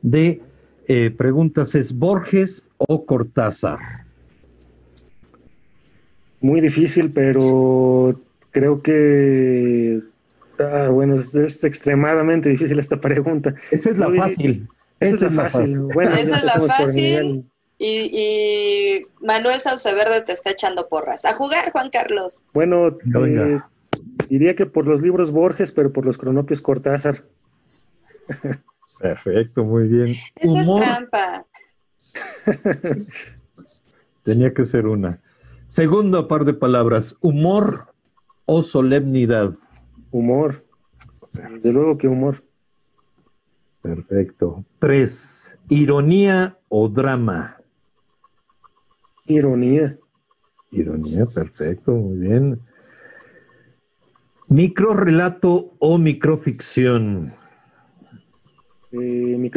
de preguntas es Borges o Cortázar. Muy difícil, pero creo que ah, bueno, es, extremadamente difícil esta pregunta. Esa es la fácil. Esa, es la fácil. Bueno, Esa es la fácil. Y, Manuel Sauceverde te está echando porras. A jugar, Juan Carlos. Bueno, eh, diría que por los libros Borges, pero por los cronopios Cortázar. Perfecto, muy bien. Eso es trampa. Tenía que ser una. Segundo par de palabras, humor o solemnidad. Humor. Desde luego que humor. Perfecto. Tres, ironía o drama. Ironía. Ironía, perfecto, muy bien. Microrelato o microficción. Eh,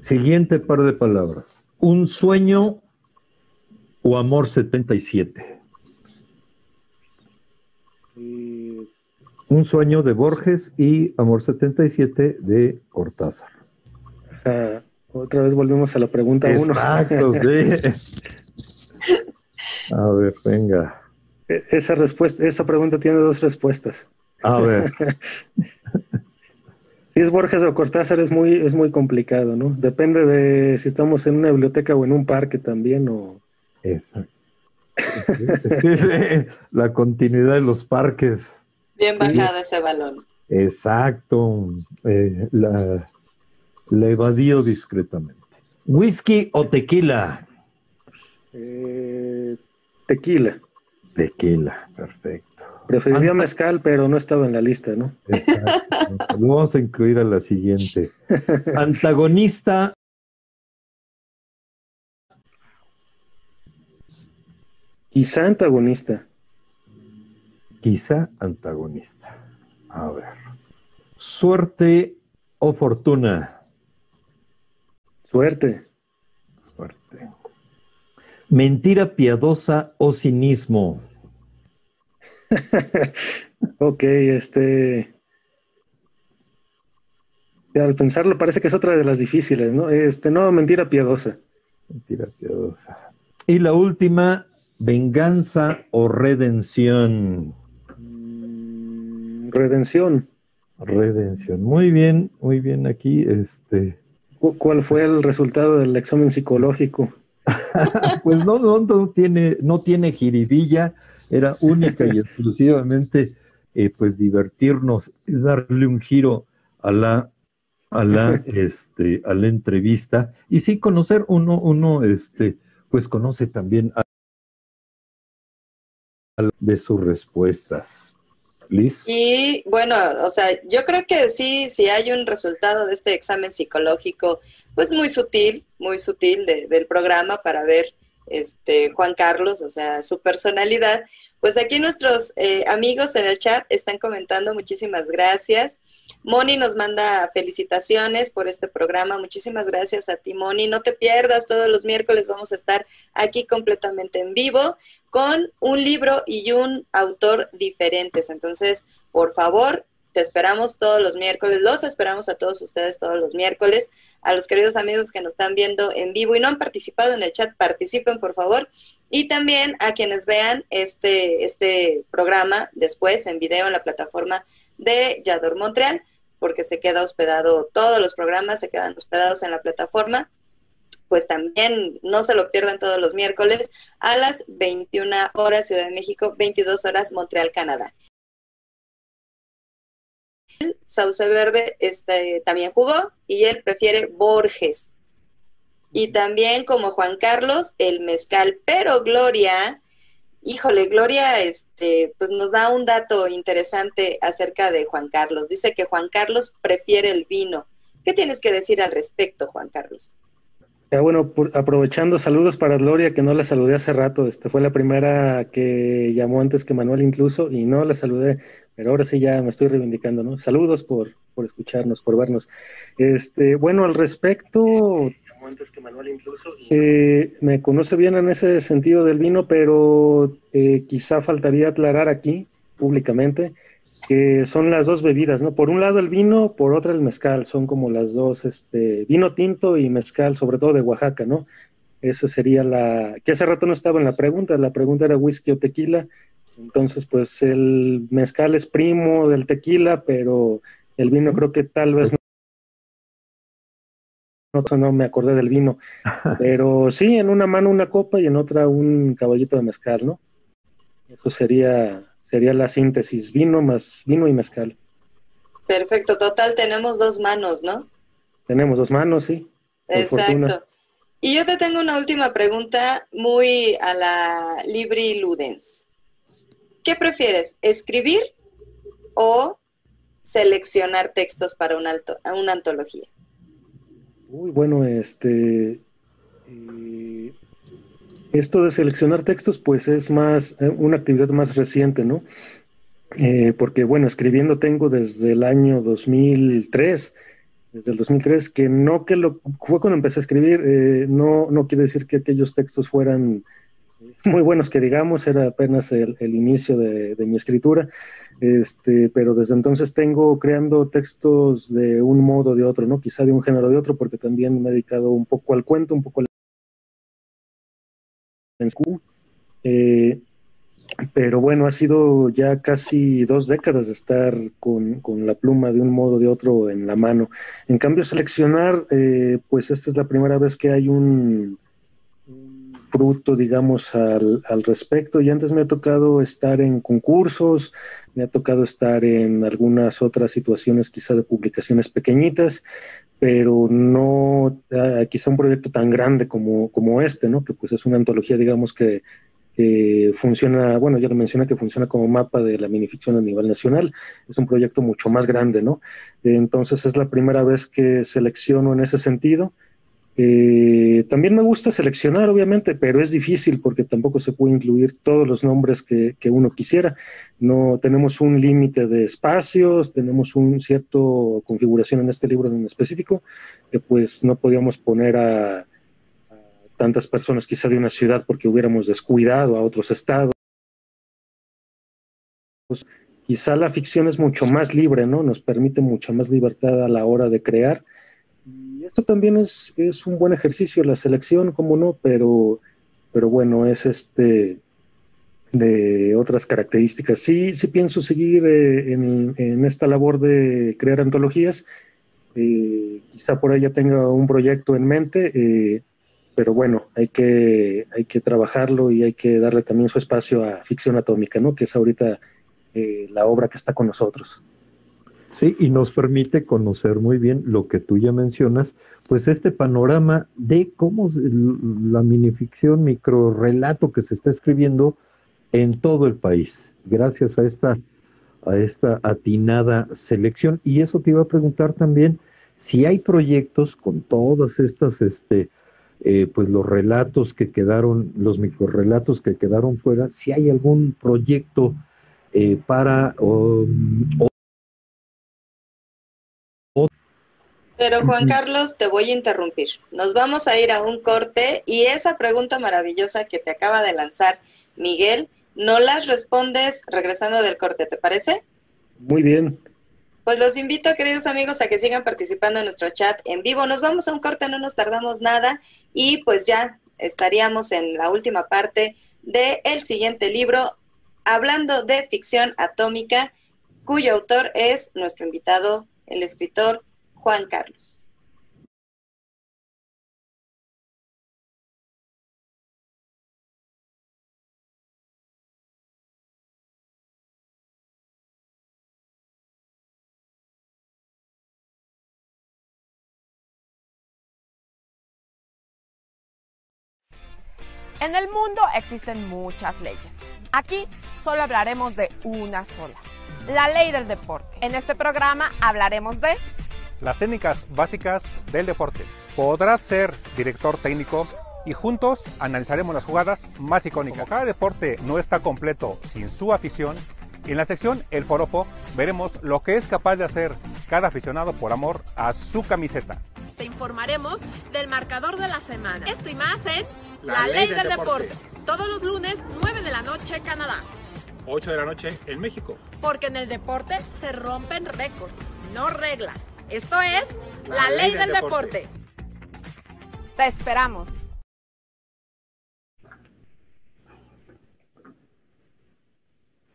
Siguiente par de palabras. Un sueño o amor 77. Eh, Un sueño de Borges y Amor 77 de Cortázar. otra vez volvemos a la pregunta 1. Exacto, A ver, venga. E, esa respuesta, esa pregunta tiene dos respuestas. A ver. si es Borges o Cortázar es muy, es muy complicado, ¿no? Depende de si estamos en una biblioteca o en un parque también o... Exacto. es la continuidad de los parques. Bien bajado ese balón. Exacto. Eh, la, la evadió discretamente. ¿Whisky o tequila? Eh, tequila. Tequila, perfecto. Preferiría mezcal, pero no estaba en la lista, ¿no? Exacto. Lo vamos a incluir a la siguiente. Antagonista. Quizá antagonista. Quizá antagonista. A ver. Suerte o fortuna. Suerte. Suerte. Mentira piadosa o cinismo. ok, este. Al pensarlo parece que es otra de las difíciles, ¿no? Este, no, mentira piadosa. Mentira piadosa. Y la última, venganza o redención. Mm, redención. Redención. Muy bien, muy bien aquí. Este. ¿Cuál fue el resultado del examen psicológico? pues no, no, no tiene, no tiene jiribilla era única y exclusivamente eh, pues divertirnos, darle un giro a la a la este a la entrevista y sí conocer uno uno este pues conoce también a, de sus respuestas. Liz. Y bueno, o sea, yo creo que sí, si hay un resultado de este examen psicológico, pues muy sutil, muy sutil del programa para ver este Juan Carlos, o sea, su personalidad, Pues aquí nuestros eh, amigos en el chat están comentando, muchísimas gracias. Moni nos manda felicitaciones por este programa, muchísimas gracias a ti Moni. No te pierdas, todos los miércoles vamos a estar aquí completamente en vivo con un libro y un autor diferentes. Entonces, por favor, te esperamos todos los miércoles, los esperamos a todos ustedes todos los miércoles, a los queridos amigos que nos están viendo en vivo y no han participado en el chat, participen por favor, y también a quienes vean este, este programa después en video en la plataforma de Yador Montreal, porque se queda hospedado, todos los programas se quedan hospedados en la plataforma pues también no se lo pierdan todos los miércoles a las 21 horas Ciudad de México, 22 horas Montreal, Canadá. Sauce Verde este, también jugó y él prefiere Borges. Y también como Juan Carlos, el mezcal. Pero Gloria, híjole, Gloria este, pues nos da un dato interesante acerca de Juan Carlos. Dice que Juan Carlos prefiere el vino. ¿Qué tienes que decir al respecto, Juan Carlos? Ya, bueno, aprovechando, saludos para Gloria, que no la saludé hace rato. Este fue la primera que llamó antes que Manuel incluso, y no la saludé. Pero ahora sí ya me estoy reivindicando, ¿no? Saludos por, por escucharnos, por vernos. Este, bueno, al respecto, eh, me conoce bien en ese sentido del vino, pero eh, quizá faltaría aclarar aquí públicamente que son las dos bebidas, ¿no? Por un lado el vino, por otro el mezcal, son como las dos, este, vino tinto y mezcal, sobre todo de Oaxaca, ¿no? Esa sería la, que hace rato no estaba en la pregunta, la pregunta era whisky o tequila, entonces, pues el mezcal es primo del tequila, pero el vino creo que tal vez no, no me acordé del vino. Pero sí, en una mano una copa y en otra un caballito de mezcal, ¿no? Eso sería, sería la síntesis, vino más vino y mezcal. Perfecto, total tenemos dos manos, ¿no? Tenemos dos manos, sí. Exacto. Y yo te tengo una última pregunta muy a la Libri Ludens. ¿Qué prefieres, escribir o seleccionar textos para una, una antología? Uy, bueno, este... Eh, esto de seleccionar textos, pues es más eh, una actividad más reciente, ¿no? Eh, porque, bueno, escribiendo tengo desde el año 2003, desde el 2003, que no que lo fue cuando empecé a escribir, no, no quiere decir que aquellos textos fueran muy buenos que digamos, era apenas el, inicio de, mi escritura, este, pero desde entonces tengo creando textos de un modo o de otro, ¿no? Quizá de un género o de otro, porque también me he dedicado un poco al cuento, un poco al... Eh, pero bueno, ha sido ya casi dos décadas de estar con, la pluma de un modo o de otro en la mano. En cambio, seleccionar, eh, pues esta es la primera vez que hay un fruto, digamos, al, respecto. Y antes me ha tocado estar en concursos, me ha tocado estar en algunas otras situaciones, quizá de publicaciones pequeñitas, pero no ah, quizá un proyecto tan grande como, como este, ¿no? Que pues es una antología, digamos, que funciona, bueno, ya lo mencioné, que funciona como mapa de la minificción a nivel nacional. Es un proyecto mucho más grande, ¿no? Entonces es la primera vez que selecciono en ese sentido. Eh, también me gusta seleccionar, obviamente, pero es difícil porque tampoco se puede incluir todos los nombres que, uno quisiera. No tenemos un límite de espacios, tenemos un cierto configuración en este libro en específico, que pues no podíamos poner a, a tantas personas quizá de una ciudad porque hubiéramos descuidado a otros estados. Quizá la ficción es mucho más libre, ¿no? Nos permite mucha más libertad a la hora de crear esto también es, es un buen ejercicio, la selección, como no, pero, pero bueno, es este de otras características. Sí, sí pienso seguir eh, en, esta labor de crear antologías. Eh, quizá por ahí ya tenga un proyecto en mente, eh, pero bueno, hay que, hay que trabajarlo y hay que darle también su espacio a ficción atómica, ¿no? Que es ahorita la obra que está con nosotros. Sí, y nos permite conocer muy bien lo que tú ya mencionas, pues este panorama de cómo la minificción, micro relato que se está escribiendo en todo el país, gracias a esta, a esta atinada selección. Y eso te iba a preguntar también si hay proyectos con todas estas este, eh, pues los relatos que quedaron, los microrelatos que quedaron fuera, si hay algún proyecto eh, para... pero Juan Carlos, te voy a interrumpir. Nos vamos a ir a un corte y esa pregunta maravillosa que te acaba de lanzar Miguel, no las respondes regresando del corte, ¿te parece? Muy bien. Pues los invito, queridos amigos, a que sigan participando en nuestro chat en vivo. Nos vamos a un corte, no nos tardamos nada y pues ya estaríamos en la última parte del el siguiente libro, hablando de ficción atómica, cuyo autor es nuestro invitado, el escritor Juan Carlos. En el mundo existen muchas leyes. Aquí solo hablaremos de una sola, la ley del deporte. En este programa hablaremos de las técnicas básicas del deporte. Podrás ser director técnico y juntos analizaremos las jugadas más icónicas. Como cada deporte no está completo sin su afición, en la sección El Forofo veremos lo que es capaz de hacer cada aficionado por amor a su camiseta. Te informaremos del marcador de la semana. Esto y más en La, Ley, del, deporte. Todos los lunes, 9 de la noche, Canadá. 8 de la noche en México. Porque en el deporte se rompen récords, no reglas. Esto es La, Ley, del, deporte. Te esperamos.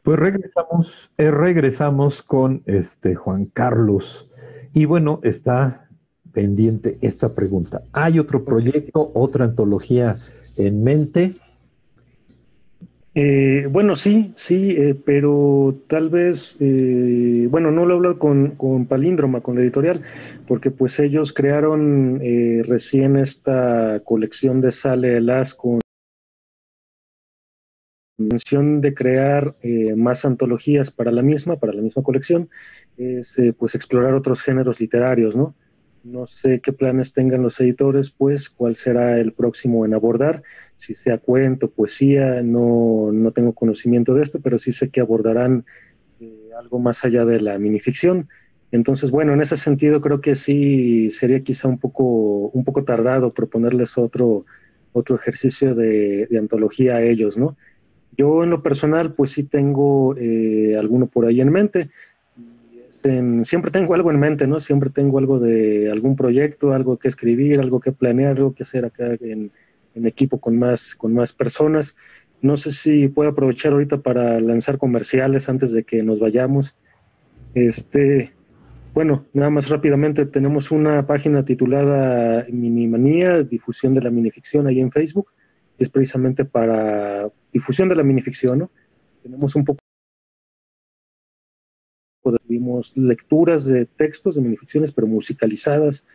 Pues regresamos, eh, regresamos con este Juan Carlos. Y bueno, está pendiente esta pregunta. ¿Hay otro proyecto, otra antología en mente? Eh, bueno, sí, sí, eh, pero tal vez, eh, bueno, no lo he hablado con, con, Palíndroma, con la editorial, porque pues ellos crearon recién esta colección de Sale Las con intención de crear más antologías para la misma, para la misma colección, es pues explorar otros géneros literarios, ¿no? No sé qué planes tengan los editores, pues cuál será el próximo en abordar, si sea cuento, poesía, no, no tengo conocimiento de esto, pero sí sé que abordarán eh, algo más allá de la minificción. Entonces, bueno, en ese sentido creo que sí sería quizá un poco, un poco tardado proponerles otro, otro ejercicio de, antología a ellos, ¿no? Yo en lo personal, pues sí tengo eh, alguno por ahí en mente siempre tengo algo en mente, ¿no? Siempre tengo algo de algún proyecto, algo que escribir, algo que planear, algo que hacer acá en, equipo con más, con más personas. No sé si puedo aprovechar ahorita para lanzar comerciales antes de que nos vayamos. Este, bueno, nada más rápidamente, tenemos una página titulada Minimanía, difusión de la minificción ahí en Facebook. Es precisamente para difusión de la minificción, ¿no? Tenemos un poco vimos lecturas de textos de minificciones, pero musicalizadas,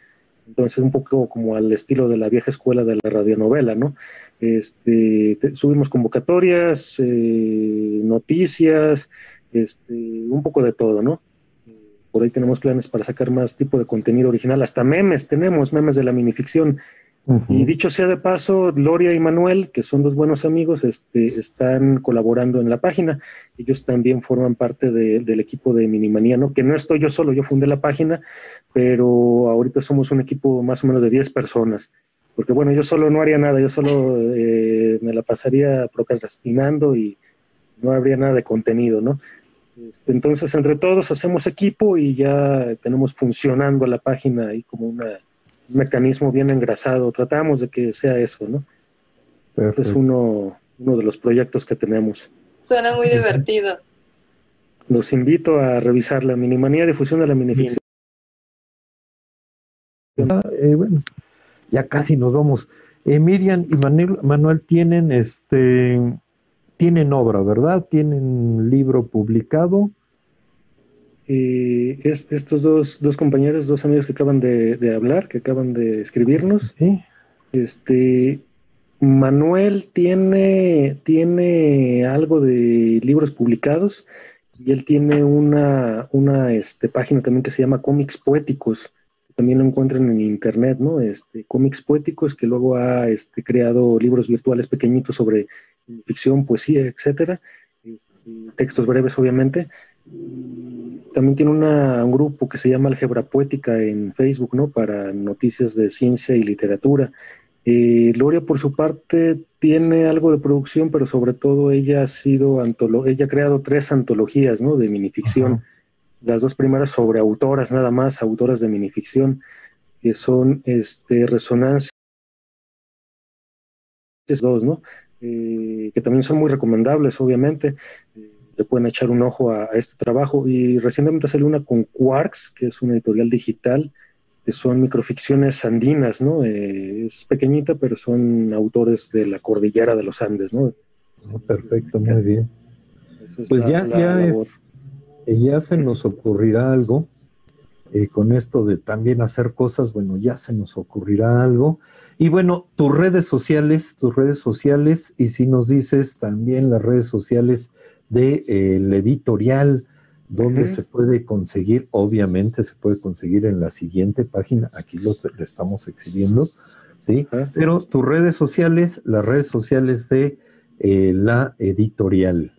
entonces un poco como al estilo de la vieja escuela de la radionovela, ¿no? Este, subimos convocatorias, eh, noticias, este, un poco de todo, ¿no? Por ahí tenemos planes para sacar más tipo de contenido original, hasta memes tenemos, memes de la minificción. Y dicho sea de paso, Gloria y Manuel, que son dos buenos amigos, este, están colaborando en la página. Ellos también forman parte del equipo de Minimanía, ¿no? Que no estoy yo solo, yo fundé la página, pero ahorita somos un equipo más o menos de 10 personas. Porque bueno, yo solo no haría nada, yo solo eh, me la pasaría procrastinando y no habría nada de contenido, ¿no? Este, entonces, entre todos hacemos equipo y ya tenemos funcionando la página ahí como una mecanismo bien engrasado. Tratamos de que sea eso, ¿no? Este es uno, uno de los proyectos que tenemos. Suena muy divertido. Los invito a revisar la Minimanía Difusión de la Minificción. Eh, bueno, ya casi nos vamos. Eh, Miriam y Manuel, Manuel tienen este tienen obra, ¿verdad? Tienen libro publicado. Y es, estos dos, dos, compañeros, dos amigos que acaban de, hablar, que acaban de escribirnos. Este, Manuel tiene, tiene algo de libros publicados y él tiene una, una este, página también que se llama Cómics Poéticos, también lo encuentran en internet, ¿no? Este, cómics poéticos que luego ha este, creado libros virtuales pequeñitos sobre ficción, poesía, etcétera, textos breves, obviamente. También tiene un grupo que se llama Álgebra Poética en Facebook, ¿no? Para noticias de ciencia y literatura. Eh, Gloria, por su parte, tiene algo de producción, pero sobre todo ella ha sido, ella ha creado tres antologías, ¿no? De minificción las dos primeras sobre autoras nada más, autoras de minificción, que son este, Resonancia dos, ¿no? Eh, que también son muy recomendables, obviamente. Eh, le pueden echar un ojo a, este trabajo. Y recientemente salió una con Quarks, que es una editorial digital, que son microficciones andinas, ¿no? Eh, es pequeñita, pero son autores de la cordillera de los Andes, ¿no? Ah, perfecto, muy bien. pues ya, ya ya se nos ocurrirá algo. Eh, con esto de también hacer cosas, bueno, ya se nos ocurrirá algo. Y bueno, tus redes sociales, tus redes sociales, y si nos dices también las redes sociales del de, eh, editorial, donde se puede conseguir, obviamente se puede conseguir en la siguiente página, aquí lo, estamos exhibiendo, ¿sí? Pero tus redes sociales, las redes sociales de eh, la editorial.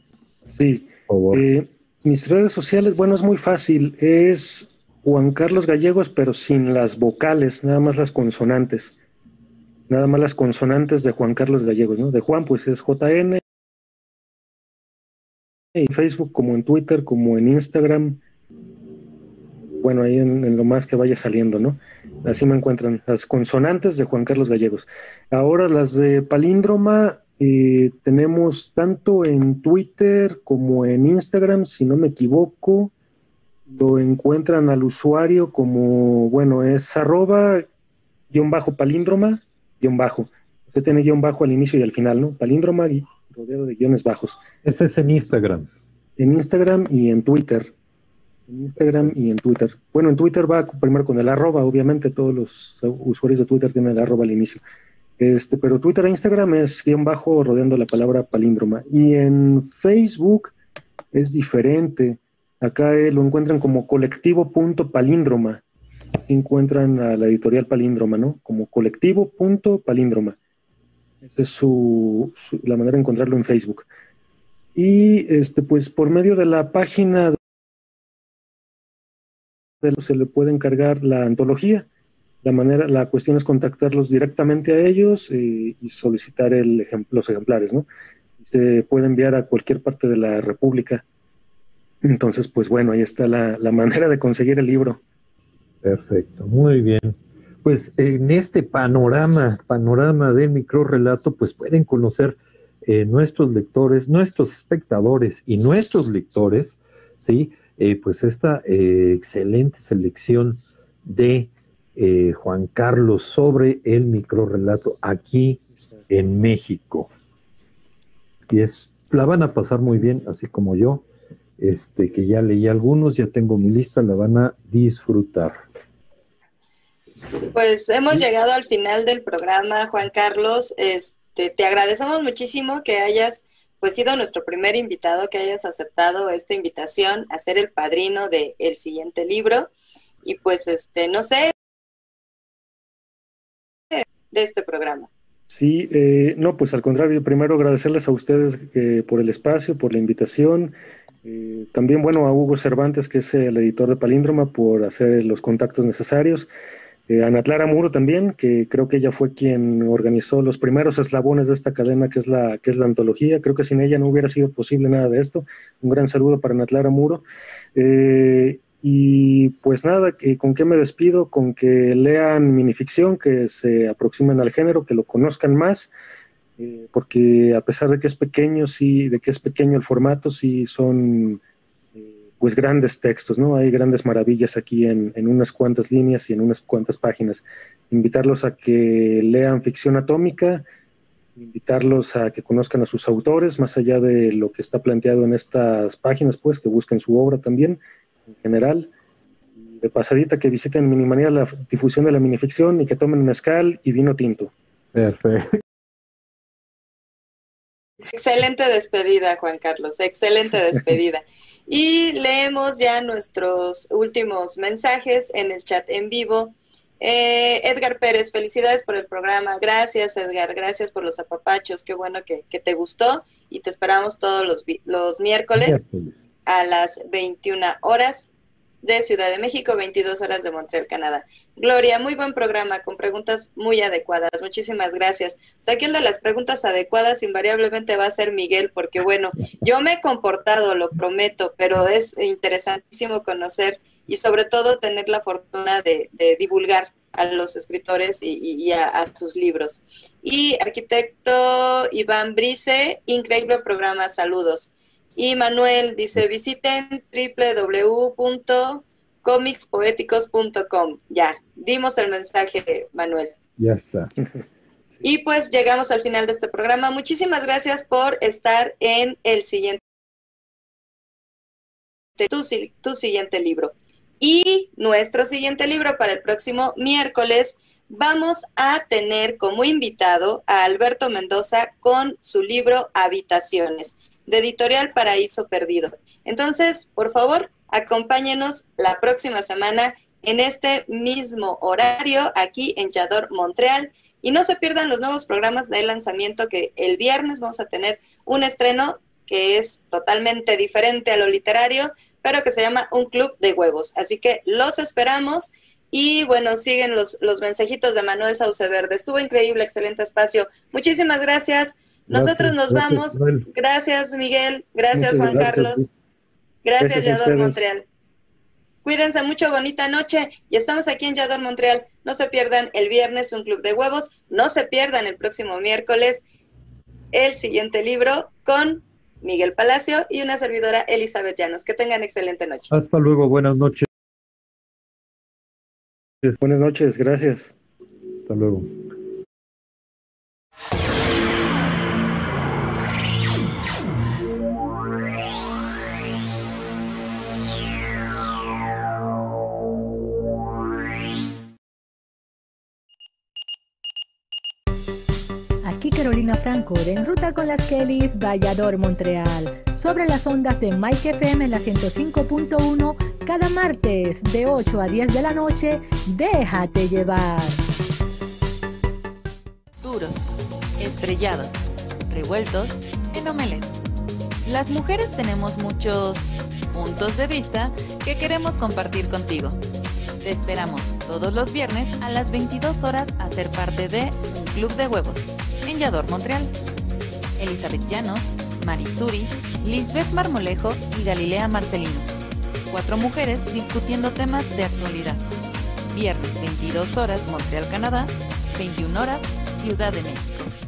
Sí. Por favor. Mis redes sociales, bueno, es muy fácil. Es Juan Carlos Gallegos, pero sin las vocales, nada más las consonantes. Nada más las consonantes de Juan Carlos Gallegos, ¿no? De Juan, pues es JN. En Facebook, como en Twitter, como en Instagram. Bueno, ahí en, lo más que vaya saliendo, ¿no? Así me encuentran las consonantes de Juan Carlos Gallegos. Ahora las de palíndroma, eh, tenemos tanto en Twitter como en Instagram, si no me equivoco, lo encuentran al usuario como, bueno, es arroba guion bajo palíndroma guion bajo. Usted tiene guion bajo al inicio y al final, ¿no? Palíndroma y rodeo de guiones bajos. Ese es en Instagram. En Instagram y en Twitter. En Instagram y en Twitter. Bueno, en Twitter va primero con el arroba, obviamente todos los usuarios de Twitter tienen el arroba al inicio. Este, pero Twitter e Instagram es guion bajo rodeando la palabra palíndroma. Y en Facebook es diferente. Acá eh, lo encuentran como colectivo.palíndroma. Así encuentran a la editorial Palíndroma, ¿no? Como colectivo.palíndroma. Esa es su, la manera de encontrarlo en Facebook. Y este, pues por medio de la página de se le puede encargar la antología la manera, la cuestión es contactarlos directamente a ellos eh, y solicitar el los ejemplares, ¿no? Se puede enviar a cualquier parte de la República. Entonces, pues bueno, ahí está la, manera de conseguir el libro. Perfecto, muy bien. Pues en este panorama, panorama del microrelato, pues pueden conocer eh, nuestros lectores, nuestros espectadores y nuestros lectores, ¿sí? Eh, pues esta excelente selección de eh, Juan Carlos sobre el microrelato aquí en México. Y es, la van a pasar muy bien, así como yo, este, que ya leí algunos, ya tengo mi lista, la van a disfrutar. Pues hemos llegado al final del programa, Juan Carlos. Este, te agradecemos muchísimo que hayas pues sido nuestro primer invitado, que hayas aceptado esta invitación a ser el padrino del siguiente libro. Y pues, este, no sé, de este programa. Sí, eh, no, pues al contrario, primero agradecerles a ustedes eh, por el espacio, por la invitación. Eh, también, bueno, a Hugo Cervantes, que es el editor de Palíndroma, por hacer los contactos necesarios. a Ana Clara Muro también, que creo que ella fue quien organizó los primeros eslabones de esta cadena, que es la, que es la antología. Creo que sin ella no hubiera sido posible nada de esto. Un gran saludo para Ana Clara Muro. Y pues nada, ¿con qué me despido? Con que lean minificción, que se aproximen al género, que lo conozcan más, eh, porque a pesar de que es pequeño, sí, de que es pequeño el formato, sí son eh, pues grandes textos, ¿no? Hay grandes maravillas aquí en, en, unas cuantas líneas y en unas cuantas páginas. Invitarlos a que lean ficción atómica, invitarlos a que conozcan a sus autores, más allá de lo que está planteado en estas páginas, pues que busquen su obra también en general. De pasadita que visiten Minimanía la difusión de la minificción y que tomen mezcal y vino tinto. Perfecto. Excelente despedida, Juan Carlos, excelente despedida. Y leemos ya nuestros últimos mensajes en el chat en vivo. Eh, Edgar Pérez, felicidades por el programa. Gracias, Edgar. Gracias por los apapachos. Qué bueno que, te gustó. Y te esperamos todos los, los miércoles a las 21 horas de Ciudad de México, 22 horas de Montreal, Canadá. Gloria, muy buen programa con preguntas muy adecuadas. Muchísimas gracias. O sea, que el de las preguntas adecuadas invariablemente va a ser Miguel, porque bueno, yo me he comportado, lo prometo, pero es interesantísimo conocer y sobre todo tener la fortuna de, divulgar a los escritores y, a, sus libros. Y arquitecto Iván Brice, increíble programa, saludos. Y Manuel dice, visiten www.comicspoéticos.com. Ya, dimos el mensaje, Manuel. Ya está. Y pues llegamos al final de este programa. Muchísimas gracias por estar en el siguiente, tu, tu siguiente libro. Y nuestro siguiente libro para el próximo miércoles vamos a tener como invitado a Alberto Mendoza con su libro Habitaciones, de Editorial Paraíso Perdido. Entonces, por favor, acompáñenos la próxima semana en este mismo horario aquí en Yador, Montreal. Y no se pierdan los nuevos programas de lanzamiento que el viernes vamos a tener un estreno que es totalmente diferente a lo literario, pero que se llama Un Club de Huevos. Así que los esperamos. Y bueno, siguen los, los mensajitos de Manuel Sauceverde. Estuvo increíble, excelente espacio. Muchísimas gracias. Nosotros nos vamos. Gracias, Miguel. Gracias, Juan Carlos. Gracias, Yador Montreal. Cuídense mucho, bonita noche. Y estamos aquí en Yador Montreal. No se pierdan el viernes un club de huevos. No se pierdan el próximo miércoles el siguiente libro con Miguel Palacio y una servidora Elizabeth Llanos. Que tengan excelente noche. Hasta luego, buenas noches. Buenas noches, gracias. Hasta luego. Carolina Franco de En Ruta con las Kellys, Vallador, Montreal. Sobre las ondas de Mike FM, la 105.1, cada martes de 8 a 10 de la noche, déjate llevar. Duros, estrellados, revueltos en omelet. Las mujeres tenemos muchos puntos de vista que queremos compartir contigo. Te esperamos todos los viernes a las 22 horas a ser parte de un club de huevos en Yador, Montreal. Elizabeth Llanos, Marisuri, Lisbeth Marmolejo y Galilea Marcelino. Cuatro mujeres discutiendo temas de actualidad. Viernes 22 horas Montreal, Canadá, 21 horas Ciudad de México.